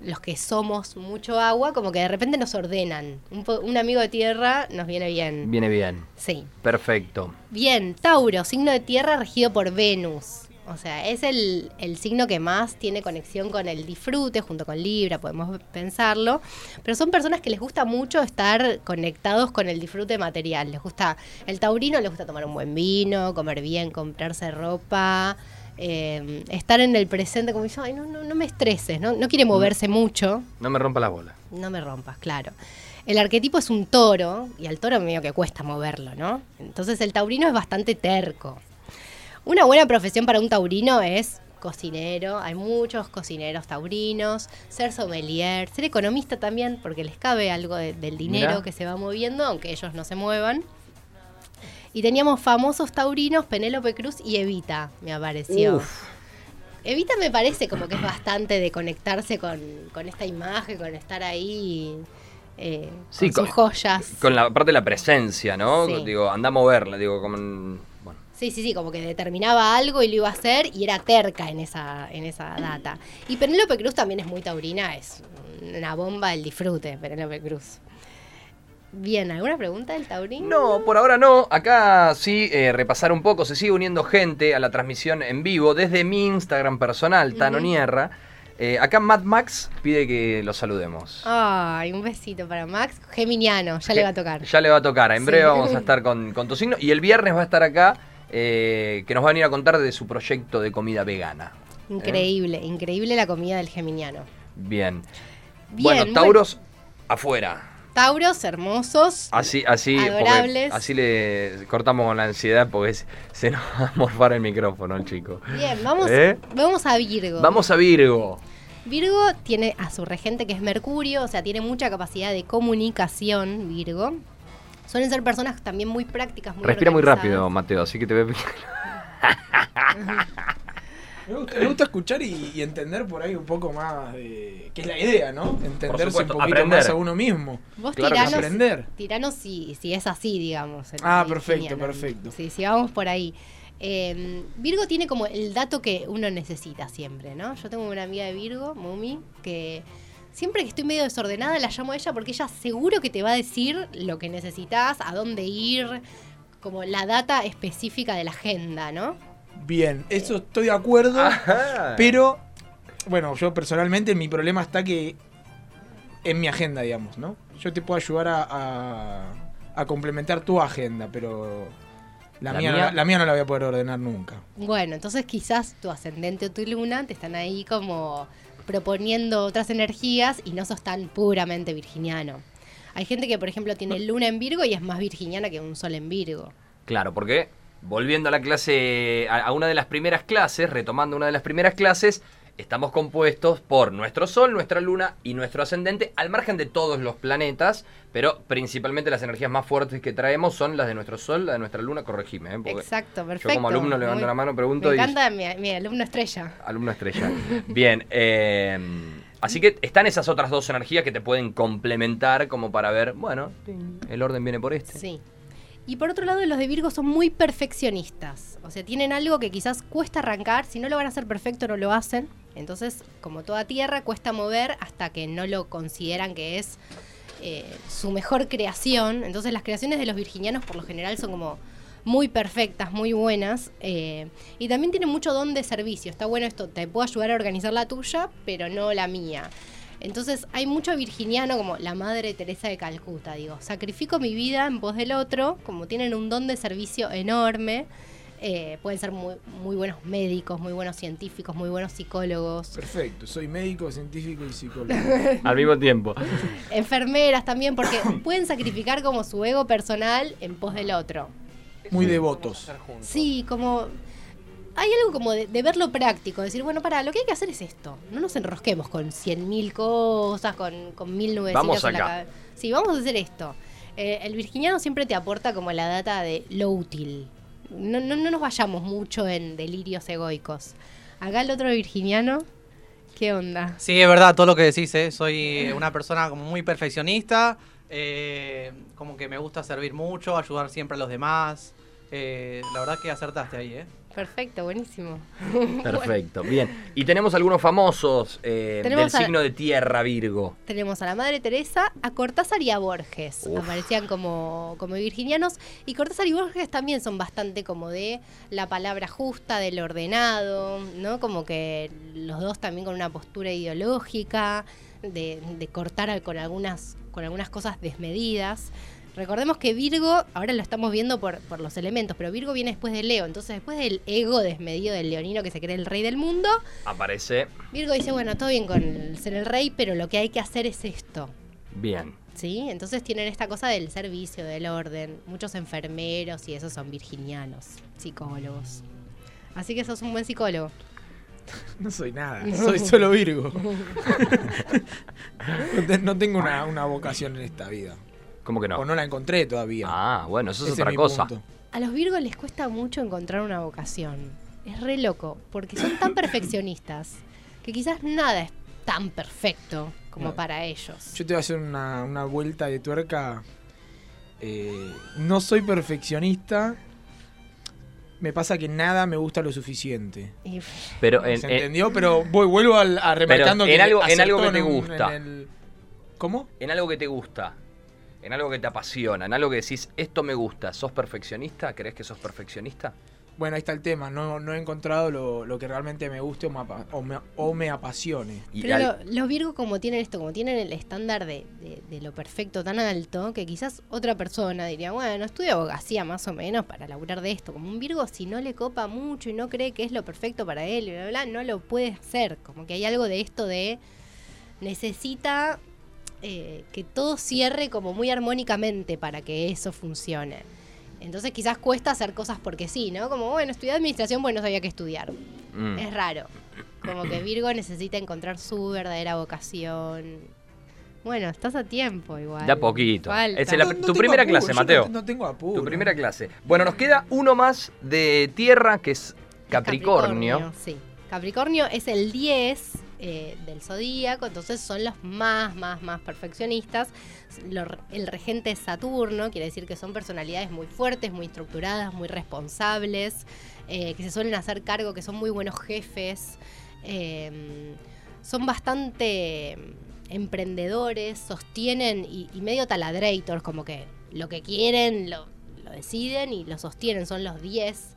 los que somos mucho agua, como que de repente nos ordenan. Un, po- un amigo de tierra nos viene bien. Viene bien. Sí. Perfecto. Bien, Tauro, signo de tierra regido por Venus. O sea, es el, el signo que más tiene conexión con el disfrute, junto con Libra, podemos pensarlo. Pero son personas que les gusta mucho estar conectados con el disfrute material. Les gusta, el taurino les gusta tomar un buen vino, comer bien, comprarse ropa, eh, estar en el presente, como dice, ay, no, no, no me estreses, ¿no? no quiere moverse mucho. No me rompa la bola. No me rompas, claro. El arquetipo es un toro, y al toro medio que cuesta moverlo, ¿no? Entonces el taurino es bastante terco. Una buena profesión para un taurino es cocinero, hay muchos cocineros taurinos, ser sommelier, ser economista también, porque les cabe algo de- del dinero Mirá. que se va moviendo, aunque ellos no se muevan. Y teníamos famosos taurinos, Penélope Cruz y Evita, me apareció. Uf. Evita me parece como que es bastante de conectarse con, con esta imagen, con estar ahí eh, Sí, con con- sus joyas. Con la parte de la presencia, ¿no? Sí. Digo, anda a moverla, digo, como en- bueno. Sí, sí, sí, como que determinaba algo y lo iba a hacer y era terca en esa, en esa data. Y Penélope Cruz también es muy taurina, es una bomba del disfrute, Penélope Cruz. Bien, ¿alguna pregunta del taurino? No, por ahora no. Acá sí, eh, repasar un poco. Se sigue uniendo gente a la transmisión en vivo desde mi Instagram personal, Tano Ujú. Nierra. Eh, acá Mad Max pide que lo saludemos. Ay, un besito para Max. Geminiano, ya le va a tocar. Ya le va a tocar. En Sí. breve vamos a estar con, con tu signo. Y el viernes va a estar acá, eh, que nos va a venir a contar de su proyecto de comida vegana. Increíble, increíble la comida del geminiano. Bien. Bien, bueno, bueno. Tauros afuera. Tauros hermosos. Así, así, Adorables. así le cortamos con la ansiedad porque se, se nos va a morfar el micrófono el chico. Bien, vamos, ¿Eh? vamos a Virgo. Vamos a Virgo. Virgo tiene a su regente que es Mercurio, o sea, tiene mucha capacidad de comunicación, Virgo. Suelen ser personas también muy prácticas, muy Respira muy rápido, Mateo, así que te ve. Me gusta, me gusta escuchar y, y entender por ahí un poco más de. que es la idea, ¿no? Entenderse supuesto, un poquito aprender. más a uno mismo. Vos Claro tiranos. Aprender. tiranos si, si es así, digamos. el Ah, perfecto, perfecto. Sí, si vamos por ahí. Eh, Virgo tiene como el dato que uno necesita siempre, ¿no? Yo tengo una amiga de Virgo, Mumi, que siempre que estoy medio desordenada la llamo a ella porque ella seguro que te va a decir lo que necesitas, a dónde ir, como la data específica de la agenda, ¿no? Bien, eso estoy de acuerdo. Ajá. Pero, bueno, yo personalmente mi problema está que en mi agenda, digamos, ¿no? Yo te puedo ayudar a, a- a complementar tu agenda, pero la, ¿La mía, mía? No, la mía no la voy a poder ordenar nunca. Bueno, entonces quizás tu ascendente o tu luna te están ahí como proponiendo otras energías y no sos tan puramente virginiano. Hay gente que, por ejemplo, tiene luna en Virgo y es más virginiana que un sol en Virgo. Claro, porque volviendo a la clase, a, una de las primeras clases, retomando una de las primeras clases, estamos compuestos por nuestro Sol, nuestra Luna y nuestro ascendente, al margen de todos los planetas, pero principalmente las energías más fuertes que traemos son las de nuestro Sol, la de nuestra Luna, corregime. ¿eh? Exacto, perfecto. Yo como alumno levanto Muy- la mano, pregunto Me y... encanta mi, mi alumno estrella. Alumno estrella. Bien. eh, así que están esas otras dos energías que te pueden complementar como para ver, bueno, el orden viene por este. Sí. Y por otro lado, los de Virgo son muy perfeccionistas. O sea, tienen algo que quizás cuesta arrancar. Si no lo van a hacer perfecto, no lo hacen. Entonces, como toda tierra, cuesta mover hasta que no lo consideran que es eh, su mejor creación. Entonces, las creaciones de los virginianos, por lo general, son como muy perfectas, muy buenas. eh, y también tienen mucho don de servicio. Está bueno esto, te puedo ayudar a organizar la tuya, pero no la mía. Entonces hay mucho virginiano como la madre Teresa de Calcuta, digo, sacrifico mi vida en pos del otro, como tienen un don de servicio enorme, eh, pueden ser muy, muy buenos médicos, muy buenos científicos, muy buenos psicólogos, Perfecto, soy médico, científico y psicólogo. Al mismo tiempo. enfermeras también, porque pueden sacrificar como su ego personal en pos del otro. Muy devotos. Sí, como... Hay algo como de, de verlo práctico, decir, bueno, para, lo que hay que hacer es esto. No nos enrosquemos con cien mil cosas, con, con mil nubecitas Vamos en la acá. cabeza. Sí, vamos a hacer esto. Eh, el virginiano siempre te aporta como la data de lo útil. No, no, no nos vayamos mucho en delirios egoicos. Acá el otro virginiano, ¿qué onda? Sí, es verdad todo lo que decís, ¿eh? Soy una persona como muy perfeccionista, eh, como que me gusta servir mucho, ayudar siempre a los demás. Eh, la verdad que acertaste ahí, ¿eh? Perfecto, buenísimo. Perfecto, bien. Y tenemos algunos famosos eh, Tenemos del a- signo de tierra, Virgo. Tenemos a la Madre Teresa, a Cortázar y a Borges. Uf. Aparecían como, como virginianos. Y Cortázar y Borges también son bastante como de la palabra justa, del ordenado, ¿no? Como que los dos también con una postura ideológica, de, de cortar con algunas, con algunas cosas desmedidas. Recordemos que Virgo, ahora lo estamos viendo por, por los elementos, pero Virgo viene después de Leo. Entonces, después del ego desmedido del leonino que se cree el rey del mundo, Aparece Virgo dice, bueno, todo bien con el ser el rey, pero lo que hay que hacer es esto. bien. ¿Sí? Entonces tienen esta cosa del servicio, del orden. Muchos enfermeros y esos son virginianos, psicólogos. Así que sos un buen psicólogo. No soy nada, soy solo Virgo. No tengo una, una vocación en esta vida. ¿Cómo que no? O no la encontré todavía. Ah, bueno, eso es Ese otra cosa. punto. A los Virgos les cuesta mucho encontrar una vocación. Es re loco, porque son tan perfeccionistas que quizás nada es tan perfecto como No. para ellos. Yo te voy a hacer una, una vuelta de tuerca. Eh, no soy perfeccionista. Me pasa que nada me gusta lo suficiente. Pero en, ¿Se en- entendió? Pero voy, vuelvo al- a remarcando en que algo- en algo que te gusta. en el- ¿Cómo? en algo que te gusta, en algo que te apasiona, en algo que decís, esto me gusta, ¿sos perfeccionista? ¿Crees que sos perfeccionista? Bueno, ahí está el tema. No, no he encontrado lo, lo que realmente me guste o me, apa- o me, o me apasione. Pero lo- los Virgos como tienen esto, como tienen el estándar de, de- de lo perfecto tan alto, que quizás otra persona diría, bueno, estudio abogacía más o menos para laburar de esto. Como un Virgo, si no le copa mucho y no cree que es lo perfecto para él, y bla, bla, bla, no lo puede hacer. Como que hay algo de esto de necesita eh, que todo cierre como muy armónicamente para que eso funcione. Entonces quizás cuesta hacer cosas porque sí, ¿no? Como, bueno, estudié administración, bueno, no sabía qué estudiar. Mm. Es raro. Como que Virgo necesita encontrar su verdadera vocación. Bueno, estás a tiempo igual. De a poquito. Falta. Es la- No- no tu primera apuro, clase, Mateo. No, tengo apuro. Tu primera clase. Bueno, nos queda uno más de tierra, que es Capricornio. Sí. Capricornio es el 10 eh, del zodíaco, entonces son los más, más, más perfeccionistas. El regente Saturno, quiere decir que son personalidades muy fuertes, muy estructuradas, muy responsables, eh, que se suelen hacer cargo, que son muy buenos jefes. eh, son bastante emprendedores, sostienen y, medio taladrators, como que lo que quieren lo, lo deciden y lo sostienen, son los 10.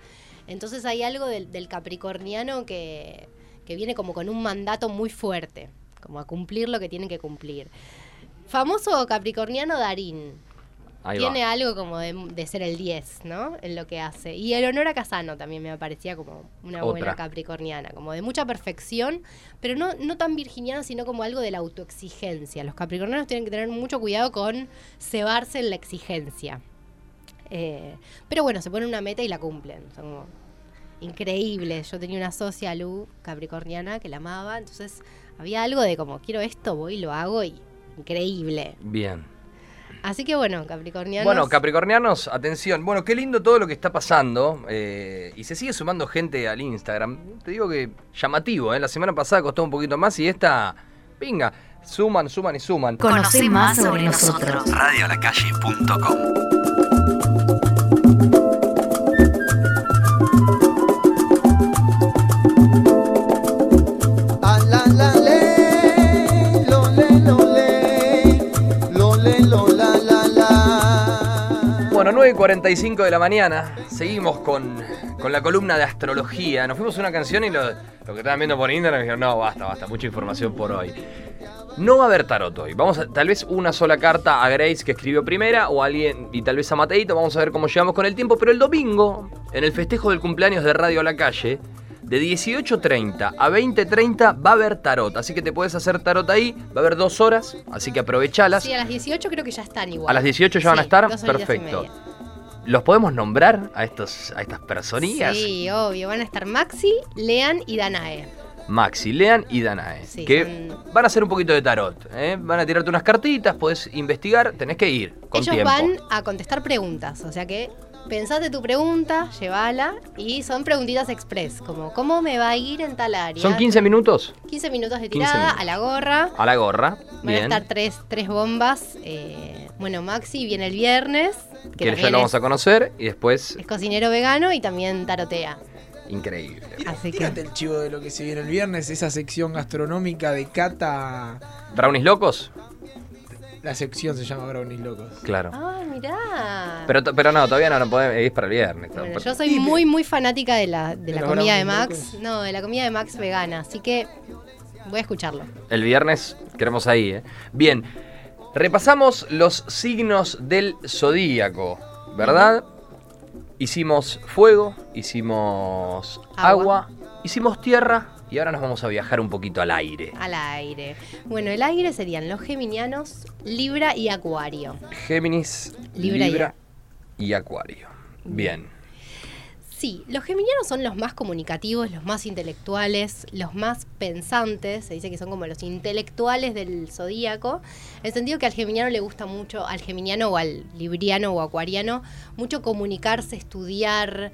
Entonces hay algo del capricorniano que, que viene como con un mandato muy fuerte, como a cumplir lo que tienen que cumplir. Famoso capricorniano Darín. Ahí Tiene va. algo como de, de ser el 10, ¿no? En lo que hace. Y el honor a Casano también me parecía como una buena capricorniana, como de mucha perfección, pero no, no tan virginiana, sino como algo de la autoexigencia. Los capricornianos tienen que tener mucho cuidado con cebarse en la exigencia. Eh, pero bueno, se ponen una meta y la cumplen. Son como increíble. Yo tenía una socia, Lu, capricorniana, que la amaba, entonces había algo de como, quiero esto, voy y lo hago y increíble. Bien. Así que bueno, capricornianos. Bueno, Capricornianos, atención. Bueno, qué lindo todo lo que está pasando. eh, y se sigue sumando gente al Instagram. Te digo que llamativo, ¿eh? La semana pasada costó un poquito más y esta, venga, suman, suman y suman. Conoce más sobre nosotros. Radiolacalle.com Bueno, 9 y 45 de la mañana. Seguimos con, con la columna de astrología. Nos fuimos a una canción y lo, lo que estaban viendo por Instagram dijeron, no, basta, basta, mucha información por hoy. No va a haber tarot hoy. Vamos a, tal vez una sola carta a Grace que escribió primera o alguien y tal vez a Mateito. Vamos a ver cómo llegamos con el tiempo. Pero el domingo, en el festejo del cumpleaños de Radio a la Calle, de 18.30 a 20.30 va a haber tarot. Así que te puedes hacer tarot ahí. Va a haber dos horas, así que aprovechalas. Sí, a las 18 creo que ya están igual. A las 18 ya van a estar. Perfecto. ¿Los podemos nombrar a, estos, a estas personillas? Sí, obvio. Van a estar Maxi, Lean y Danae. Maxi, Lean y Danae. Sí, que son- van a hacer un poquito de tarot. ¿eh? Van a tirarte unas cartitas, podés investigar, tenés que ir con Ellos tiempo. van a contestar preguntas, o sea que pensate tu pregunta, llévala y son preguntitas express, como ¿cómo me va a ir en tal área? ¿Son 15 minutos? 15 minutos de 15 tirada minutos. a la gorra. A la gorra. Van a estar tres, tres bombas. eh, bueno, Maxi viene el viernes, que, que ya lo vamos a conocer y después. es cocinero vegano y también tarotea. Increíble. Así que- el chivo de lo que se viene el viernes, esa sección gastronómica de Cata. ¿Brownies locos? La sección se llama Brownies Locos. Claro. Ah, mirá. Pero, pero no, todavía no, no podemos. Es para el viernes. Bueno, yo soy muy, muy fanática de la, de ¿De la comida de Max. locos? No, de la comida de Max vegana, así que voy a escucharlo. El viernes queremos ahí, ¿eh? Bien, repasamos los signos del zodíaco, ¿verdad? Hicimos fuego, hicimos agua. Agua. hicimos tierra y ahora nos vamos a viajar un poquito al aire. Al aire. Bueno, el aire serían los geminianos, Libra y Acuario. Géminis, Libra Libra, y- y Acuario. Bien. Sí, los geminianos son los más comunicativos, los más intelectuales, los más pensantes. Se dice que son como los intelectuales del zodíaco. En el sentido que al geminiano le gusta mucho, al geminiano o al libriano o acuariano, mucho comunicarse, estudiar,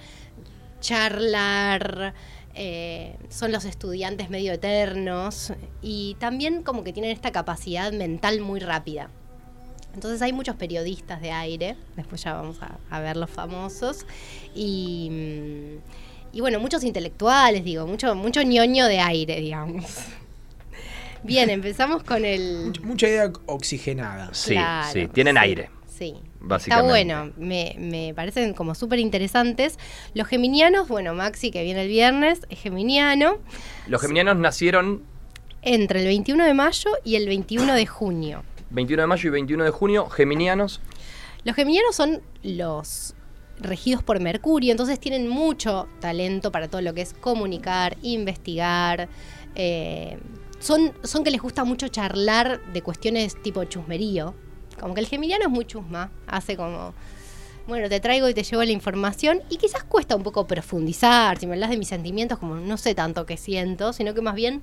charlar. Eh, son los estudiantes medio eternos y también como que tienen esta capacidad mental muy rápida. Entonces hay muchos periodistas de aire, después ya vamos a, a ver los famosos, y, mm, y bueno, muchos intelectuales, digo, mucho, mucho ñoño de aire, digamos. Bien, empezamos con el... Mucha, mucha idea oxigenada. Sí, Claro, sí, tienen sí, aire. Sí. Básicamente. Está bueno, me, me parecen como súper interesantes. Los geminianos, bueno, Maxi que viene el viernes, es geminiano, Los geminianos nacieron entre el 21 de mayo y el 21 de junio. 21 de mayo y 21 de junio, geminianos. Los geminianos son los regidos por Mercurio, entonces tienen mucho talento para todo lo que es comunicar, investigar. eh, son, son que les gusta mucho charlar de cuestiones tipo chusmerío. Como que el geminiano es muy chusma, hace como, bueno, te traigo y te llevo la información y quizás cuesta un poco profundizar, si me hablas de mis sentimientos, como no sé tanto qué siento, sino que más bien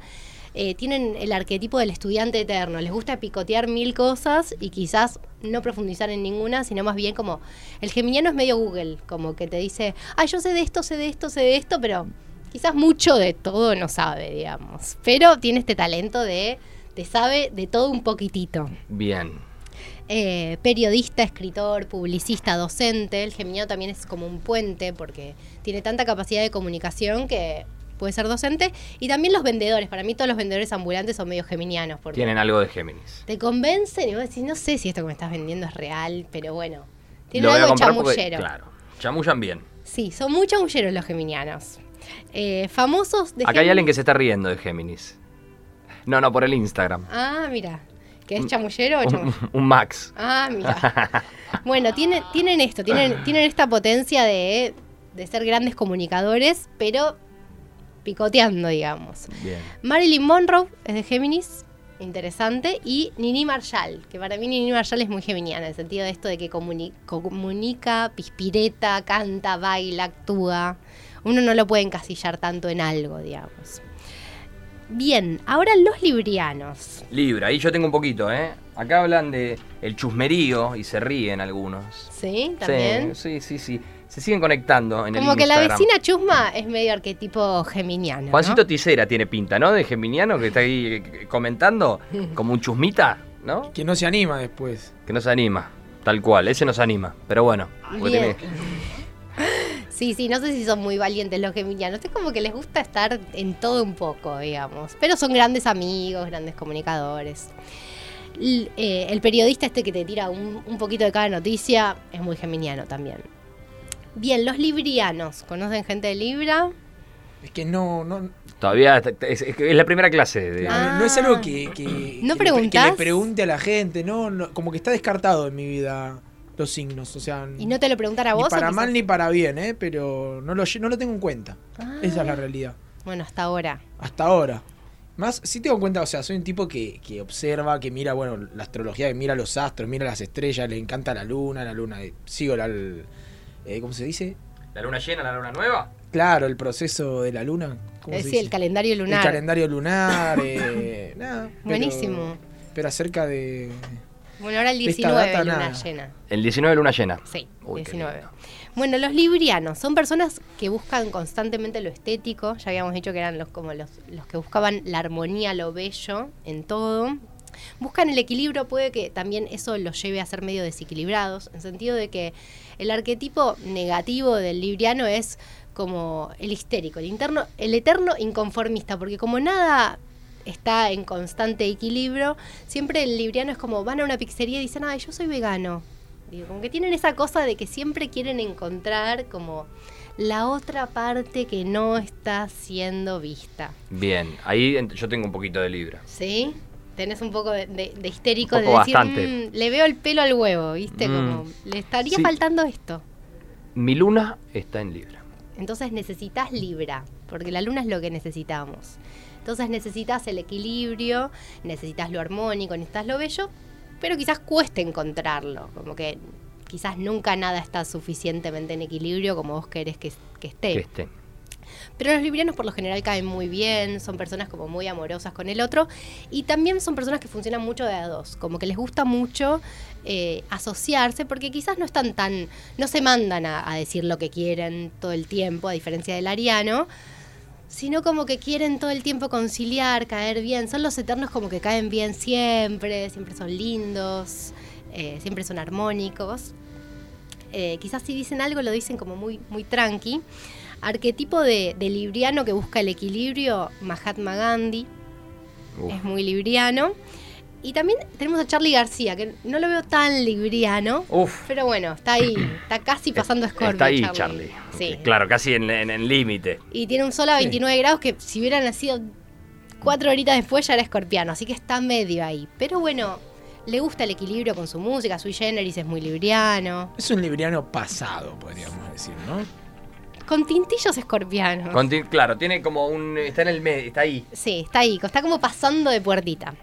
eh, tienen el arquetipo del estudiante eterno, les gusta picotear mil cosas y quizás no profundizar en ninguna, sino más bien como el geminiano es medio Google, como que te dice, ah, yo sé de esto, sé de esto, sé de esto, pero quizás mucho de todo no sabe, digamos, pero tiene este talento de, te sabe de todo un poquitito. Bien. Eh, periodista, escritor, publicista, docente. El geminiano también es como un puente porque tiene tanta capacidad de comunicación que puede ser docente. Y también los vendedores. Para mí todos los vendedores ambulantes son medio geminianos porque Tienen algo de Géminis. te convencen y vos decís, no sé si esto que me estás vendiendo es real, pero bueno. Tienen Lo algo chamullero. claro, chamullan bien. Sí, son muy chamulleros los geminianos. Eh, famosos de Acá hay alguien que se está riendo de Géminis. No, no, por el Instagram. Ah, mira. ¿Que es chamullero o chamullero? Un, un Max. Ah, mira. Bueno, tienen, tienen esto, tienen, tienen esta potencia de, de ser grandes comunicadores, pero picoteando, digamos. Bien. Marilyn Monroe es de Géminis, interesante, y Nini Marshall, que para mí Nini Marshall es muy geminiana, en el sentido de esto de que comuni- comunica, pispireta, canta, baila, actúa. uno no lo puede encasillar tanto en algo, digamos. Bien, ahora los librianos. Libra, ahí yo tengo un poquito, ¿eh? Acá hablan de el chusmerío y se ríen algunos. ¿Sí? También. Sí, sí, sí, sí. Se siguen conectando en Como el que la vecina chusma es medio arquetipo geminiano. ¿no? Juancito Tisera tiene pinta, ¿no? De Geminiano que está ahí eh, comentando, como un chusmita, ¿no? Que no se anima después. Que no se anima, tal cual, ese nos anima. Pero bueno, Bien. Sí, sí, no sé si son muy valientes los geminianos. Es como que les gusta estar en todo un poco, digamos. Pero son grandes amigos, grandes comunicadores. L- eh, el periodista este que te tira un, un poquito de cada noticia es muy geminiano también. Bien, los librianos. ¿Conocen gente de Libra? Es que no, no, todavía es, es que es la primera clase. De, Ah. no es algo que, que- ¿No que le- que le pregunte a la gente, no, no, como que está descartado en mi vida los signos, o sea, ¿Y no te lo preguntan a ni vos? o para mal ni para bien, ¿eh? pero no lo, no lo tengo en cuenta. Ah. Esa es la realidad. Bueno, hasta ahora. Hasta ahora. Más, sí tengo en cuenta, o sea, soy un tipo que, que observa, que mira, bueno, la astrología, que mira los astros, mira las estrellas, le encanta la luna, la luna, eh, sigo la, el- eh, ¿cómo se dice? ¿La luna llena, la luna nueva? Claro, el proceso de la luna. ¿cómo Es se decir, el dice? calendario lunar. El calendario lunar, eh, nada. pero- Buenísimo. Pero acerca de... Bueno, ahora el De esta 19, data, luna nada. llena. El 19 luna llena. Sí, Uy, qué 19. lindo. Bueno, los librianos son personas que buscan constantemente lo estético. Ya habíamos dicho que eran los como los, los que buscaban la armonía, lo bello en todo. Buscan el equilibrio, puede que también eso los lleve a ser medio desequilibrados, en sentido de que el arquetipo negativo del libriano es como el histérico, el interno, el eterno inconformista, porque como nada está en constante equilibrio, siempre el libriano es como van a una pizzería y dicen, ay, yo soy vegano. Digo, como que tienen esa cosa de que siempre quieren encontrar como la otra parte que no está siendo vista. Bien, ahí yo tengo un poquito de Libra. ¿Sí? Tenés un poco de, de- de histérico de decir, bastante. "Mm, le veo el pelo al huevo, ¿viste? Mm. Como, le estaría Sí. faltando esto. Mi luna está en Libra. Entonces necesitas Libra, porque la luna es lo que necesitamos. Entonces necesitas el equilibrio, necesitas lo armónico, necesitas lo bello, pero quizás cueste encontrarlo, como que quizás nunca nada está suficientemente en equilibrio como vos querés que, que esté. Que esté. Pero los librianos por lo general caen muy bien, son personas como muy amorosas con el otro y también son personas que funcionan mucho de a dos, como que les gusta mucho eh, asociarse porque quizás no están tan, no se mandan a, a decir lo que quieren todo el tiempo, a diferencia del ariano, sino como que quieren todo el tiempo conciliar, caer bien, son los eternos como que caen bien siempre, siempre son lindos, eh, siempre son armónicos. Eh, quizás si dicen algo lo dicen como muy, muy tranqui. Arquetipo de, de libriano que busca el equilibrio, Mahatma Gandhi, es muy libriano. Y también tenemos a Charlie García, que no lo veo tan libriano, Uf. pero bueno, está ahí, está casi pasando Scorpio. Está ahí, Charlie. Sí. Claro, casi en en- en límite. Y tiene un sol a 29 grados que si hubiera nacido cuatro horitas después ya era escorpiano, así que está medio ahí. Pero bueno, le gusta el equilibrio con su música, sui generis es muy libriano. Es un libriano pasado, podríamos decir, ¿no? Con tintillos escorpianos. Claro, tiene como un. Está en el medio, está ahí. Sí, está ahí, está como pasando de puertita.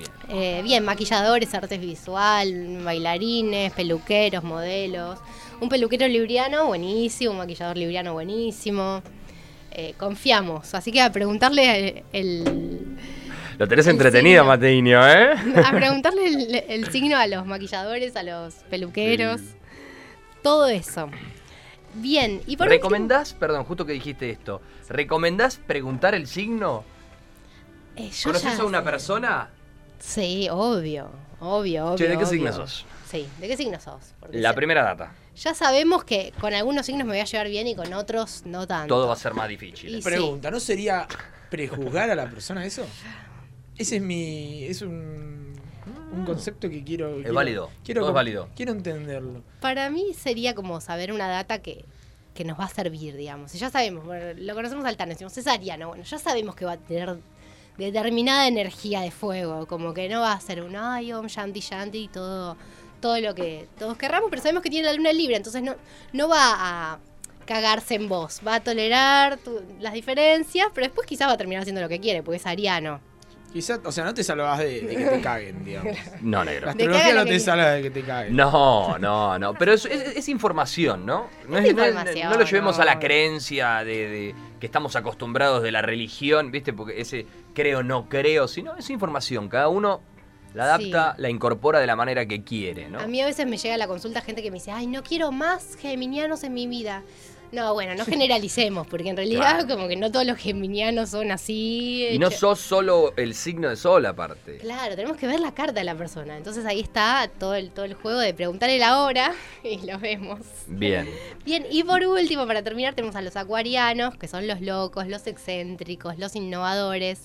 Bien. Eh, bien, maquilladores, artes visual, bailarines, peluqueros, modelos. Un peluquero libriano, buenísimo, un maquillador libriano, buenísimo. Eh, confiamos, así que a preguntarle el, Lo tenés El entretenido, signo. Mateiño, ¿eh? a preguntarle el, el signo a los maquilladores, a los peluqueros, todo eso. Bien, y por último- ¿Recomendás, perdón, justo que dijiste esto, ¿recomendás preguntar el signo? Eh, ¿Conoces a una sé. persona? Sí, obvio, obvio, obvio. Che, ¿de qué obvio. signo sos? Sí, ¿de qué signo sos? Porque La ya- primera data. Ya sabemos que con algunos signos me voy a llevar bien y con otros no tanto. Todo va a ser más difícil. Y- Pregunta, ¿no sería prejuzgar a la persona eso? Ese es mi. es un. un concepto que quiero. quiero- válido, Quiero, todo es válido. Quiero entenderlo. Para mí sería como saber una data que, que nos va a servir, digamos. Y ya sabemos, bueno, lo conocemos al Tano, decimos, es ariano, bueno, ya sabemos que va a tener determinada energía de fuego, como que no va a ser un ay, om, shanti, todo, todo lo que todos querramos, pero sabemos que tiene la luna libre, entonces no, no va a cagarse en vos, va a tolerar tu- las diferencias, pero después quizás va a terminar haciendo lo que quiere, porque es ariano. Quizás, o sea, no te salvas de, de que te caguen, digamos. No, negro. La astrología no te salva de que te caguen. No, no, no. Pero es, es- es información, ¿no? No, Es no información, no lo llevemos a la creencia de, de que estamos acostumbrados de la religión, ¿viste? Porque ese creo, no creo, sino es información. Cada uno la adapta, la incorpora de la manera que quiere, ¿no? A mí a veces me llega a la consulta gente que me dice, ay, no quiero más geminianos en mi vida. No, bueno, no generalicemos, porque en realidad Claro. como que no todos los geminianos son así. Y no sos solo el signo de sol, aparte. Claro, tenemos que ver la carta de la persona. Entonces ahí está todo el, todo el juego de preguntarle la hora y lo vemos. Bien. Bien, y por último, para terminar, tenemos a los acuarianos, que son los locos, los excéntricos, los innovadores.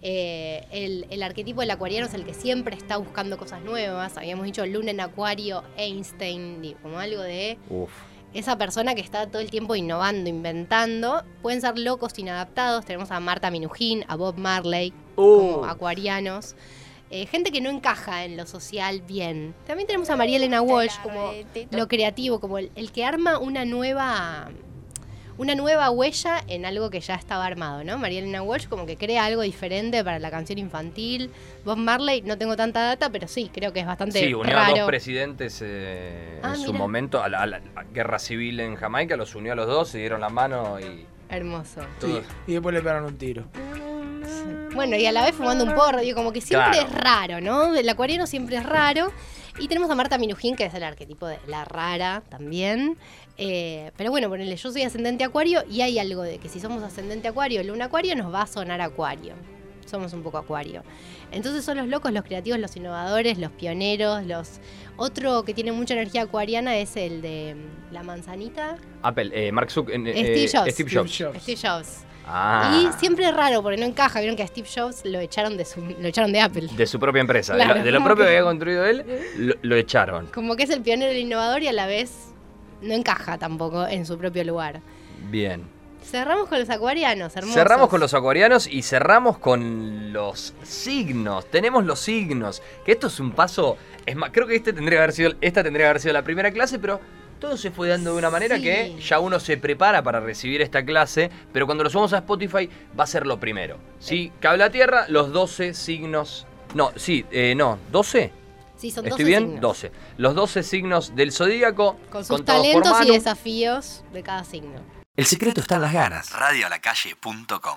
Eh, el, el arquetipo del acuariano es el que siempre está buscando cosas nuevas. Habíamos dicho Luna en Acuario, Einstein, como algo de Uf. Esa persona que está todo el tiempo innovando, inventando. Pueden ser locos inadaptados. Tenemos a Marta Minujín, a Bob Marley, como Uh. acuarianos. Eh, gente que no encaja en lo social bien. También tenemos a María Elena Walsh como lo creativo, como el, el que arma una nueva una nueva huella en algo que ya estaba armado, ¿no? María Elena Walsh como que crea algo diferente para la canción infantil. Bob Marley, no tengo tanta data, pero sí, creo que es bastante Sí, unió raro. a dos presidentes eh, Ah, en su momento, a la, a la guerra civil en Jamaica, los unió a los dos, se dieron la mano y Hermoso. Sí, y después le pegaron un tiro. Bueno, y a la vez fumando un porro, digo, como que siempre Claro. es raro, ¿no? El acuariano siempre es raro. Y tenemos a Marta Minujín, que es el arquetipo de la rara también. Eh, pero bueno, ponele, yo soy ascendente acuario y hay algo de que si somos ascendente acuario, luna acuario, nos va a sonar acuario. Somos un poco acuario. Entonces son los locos, los creativos, los innovadores, los pioneros, los... Otro que tiene mucha energía acuariana es el de mm, la manzanita. Apple, eh, Mark Zuckerberg, Steve Jobs. Steve Jobs. Steve Jobs. Ah, Y siempre es raro porque no encaja. Vieron que a Steve Jobs lo echaron de su, lo echaron de Apple. de su propia empresa, de, Claro. lo, de lo propio que había construido él, lo, lo echaron. Como que es el pionero el innovador y a la vez no encaja tampoco en su propio lugar. Bien. Cerramos con los acuarianos, hermosos. Cerramos con los acuarianos y cerramos con los signos. Tenemos los signos. Que esto es un paso. Es más, creo que este tendría que haber sido, esta tendría que haber sido la primera clase, pero todo se fue dando de una manera Sí. que ya uno se prepara para recibir esta clase. Pero cuando lo subamos a Spotify va a ser lo primero. ¿Sí? Cable a tierra, los 12 signos. No, sí, eh, no, 12. Sí, son ¿Estoy 12 bien? signos. 12. Los 12 signos del zodíaco. Con sus talentos y desafíos de cada signo. El secreto está en las ganas. Radioalacalle.com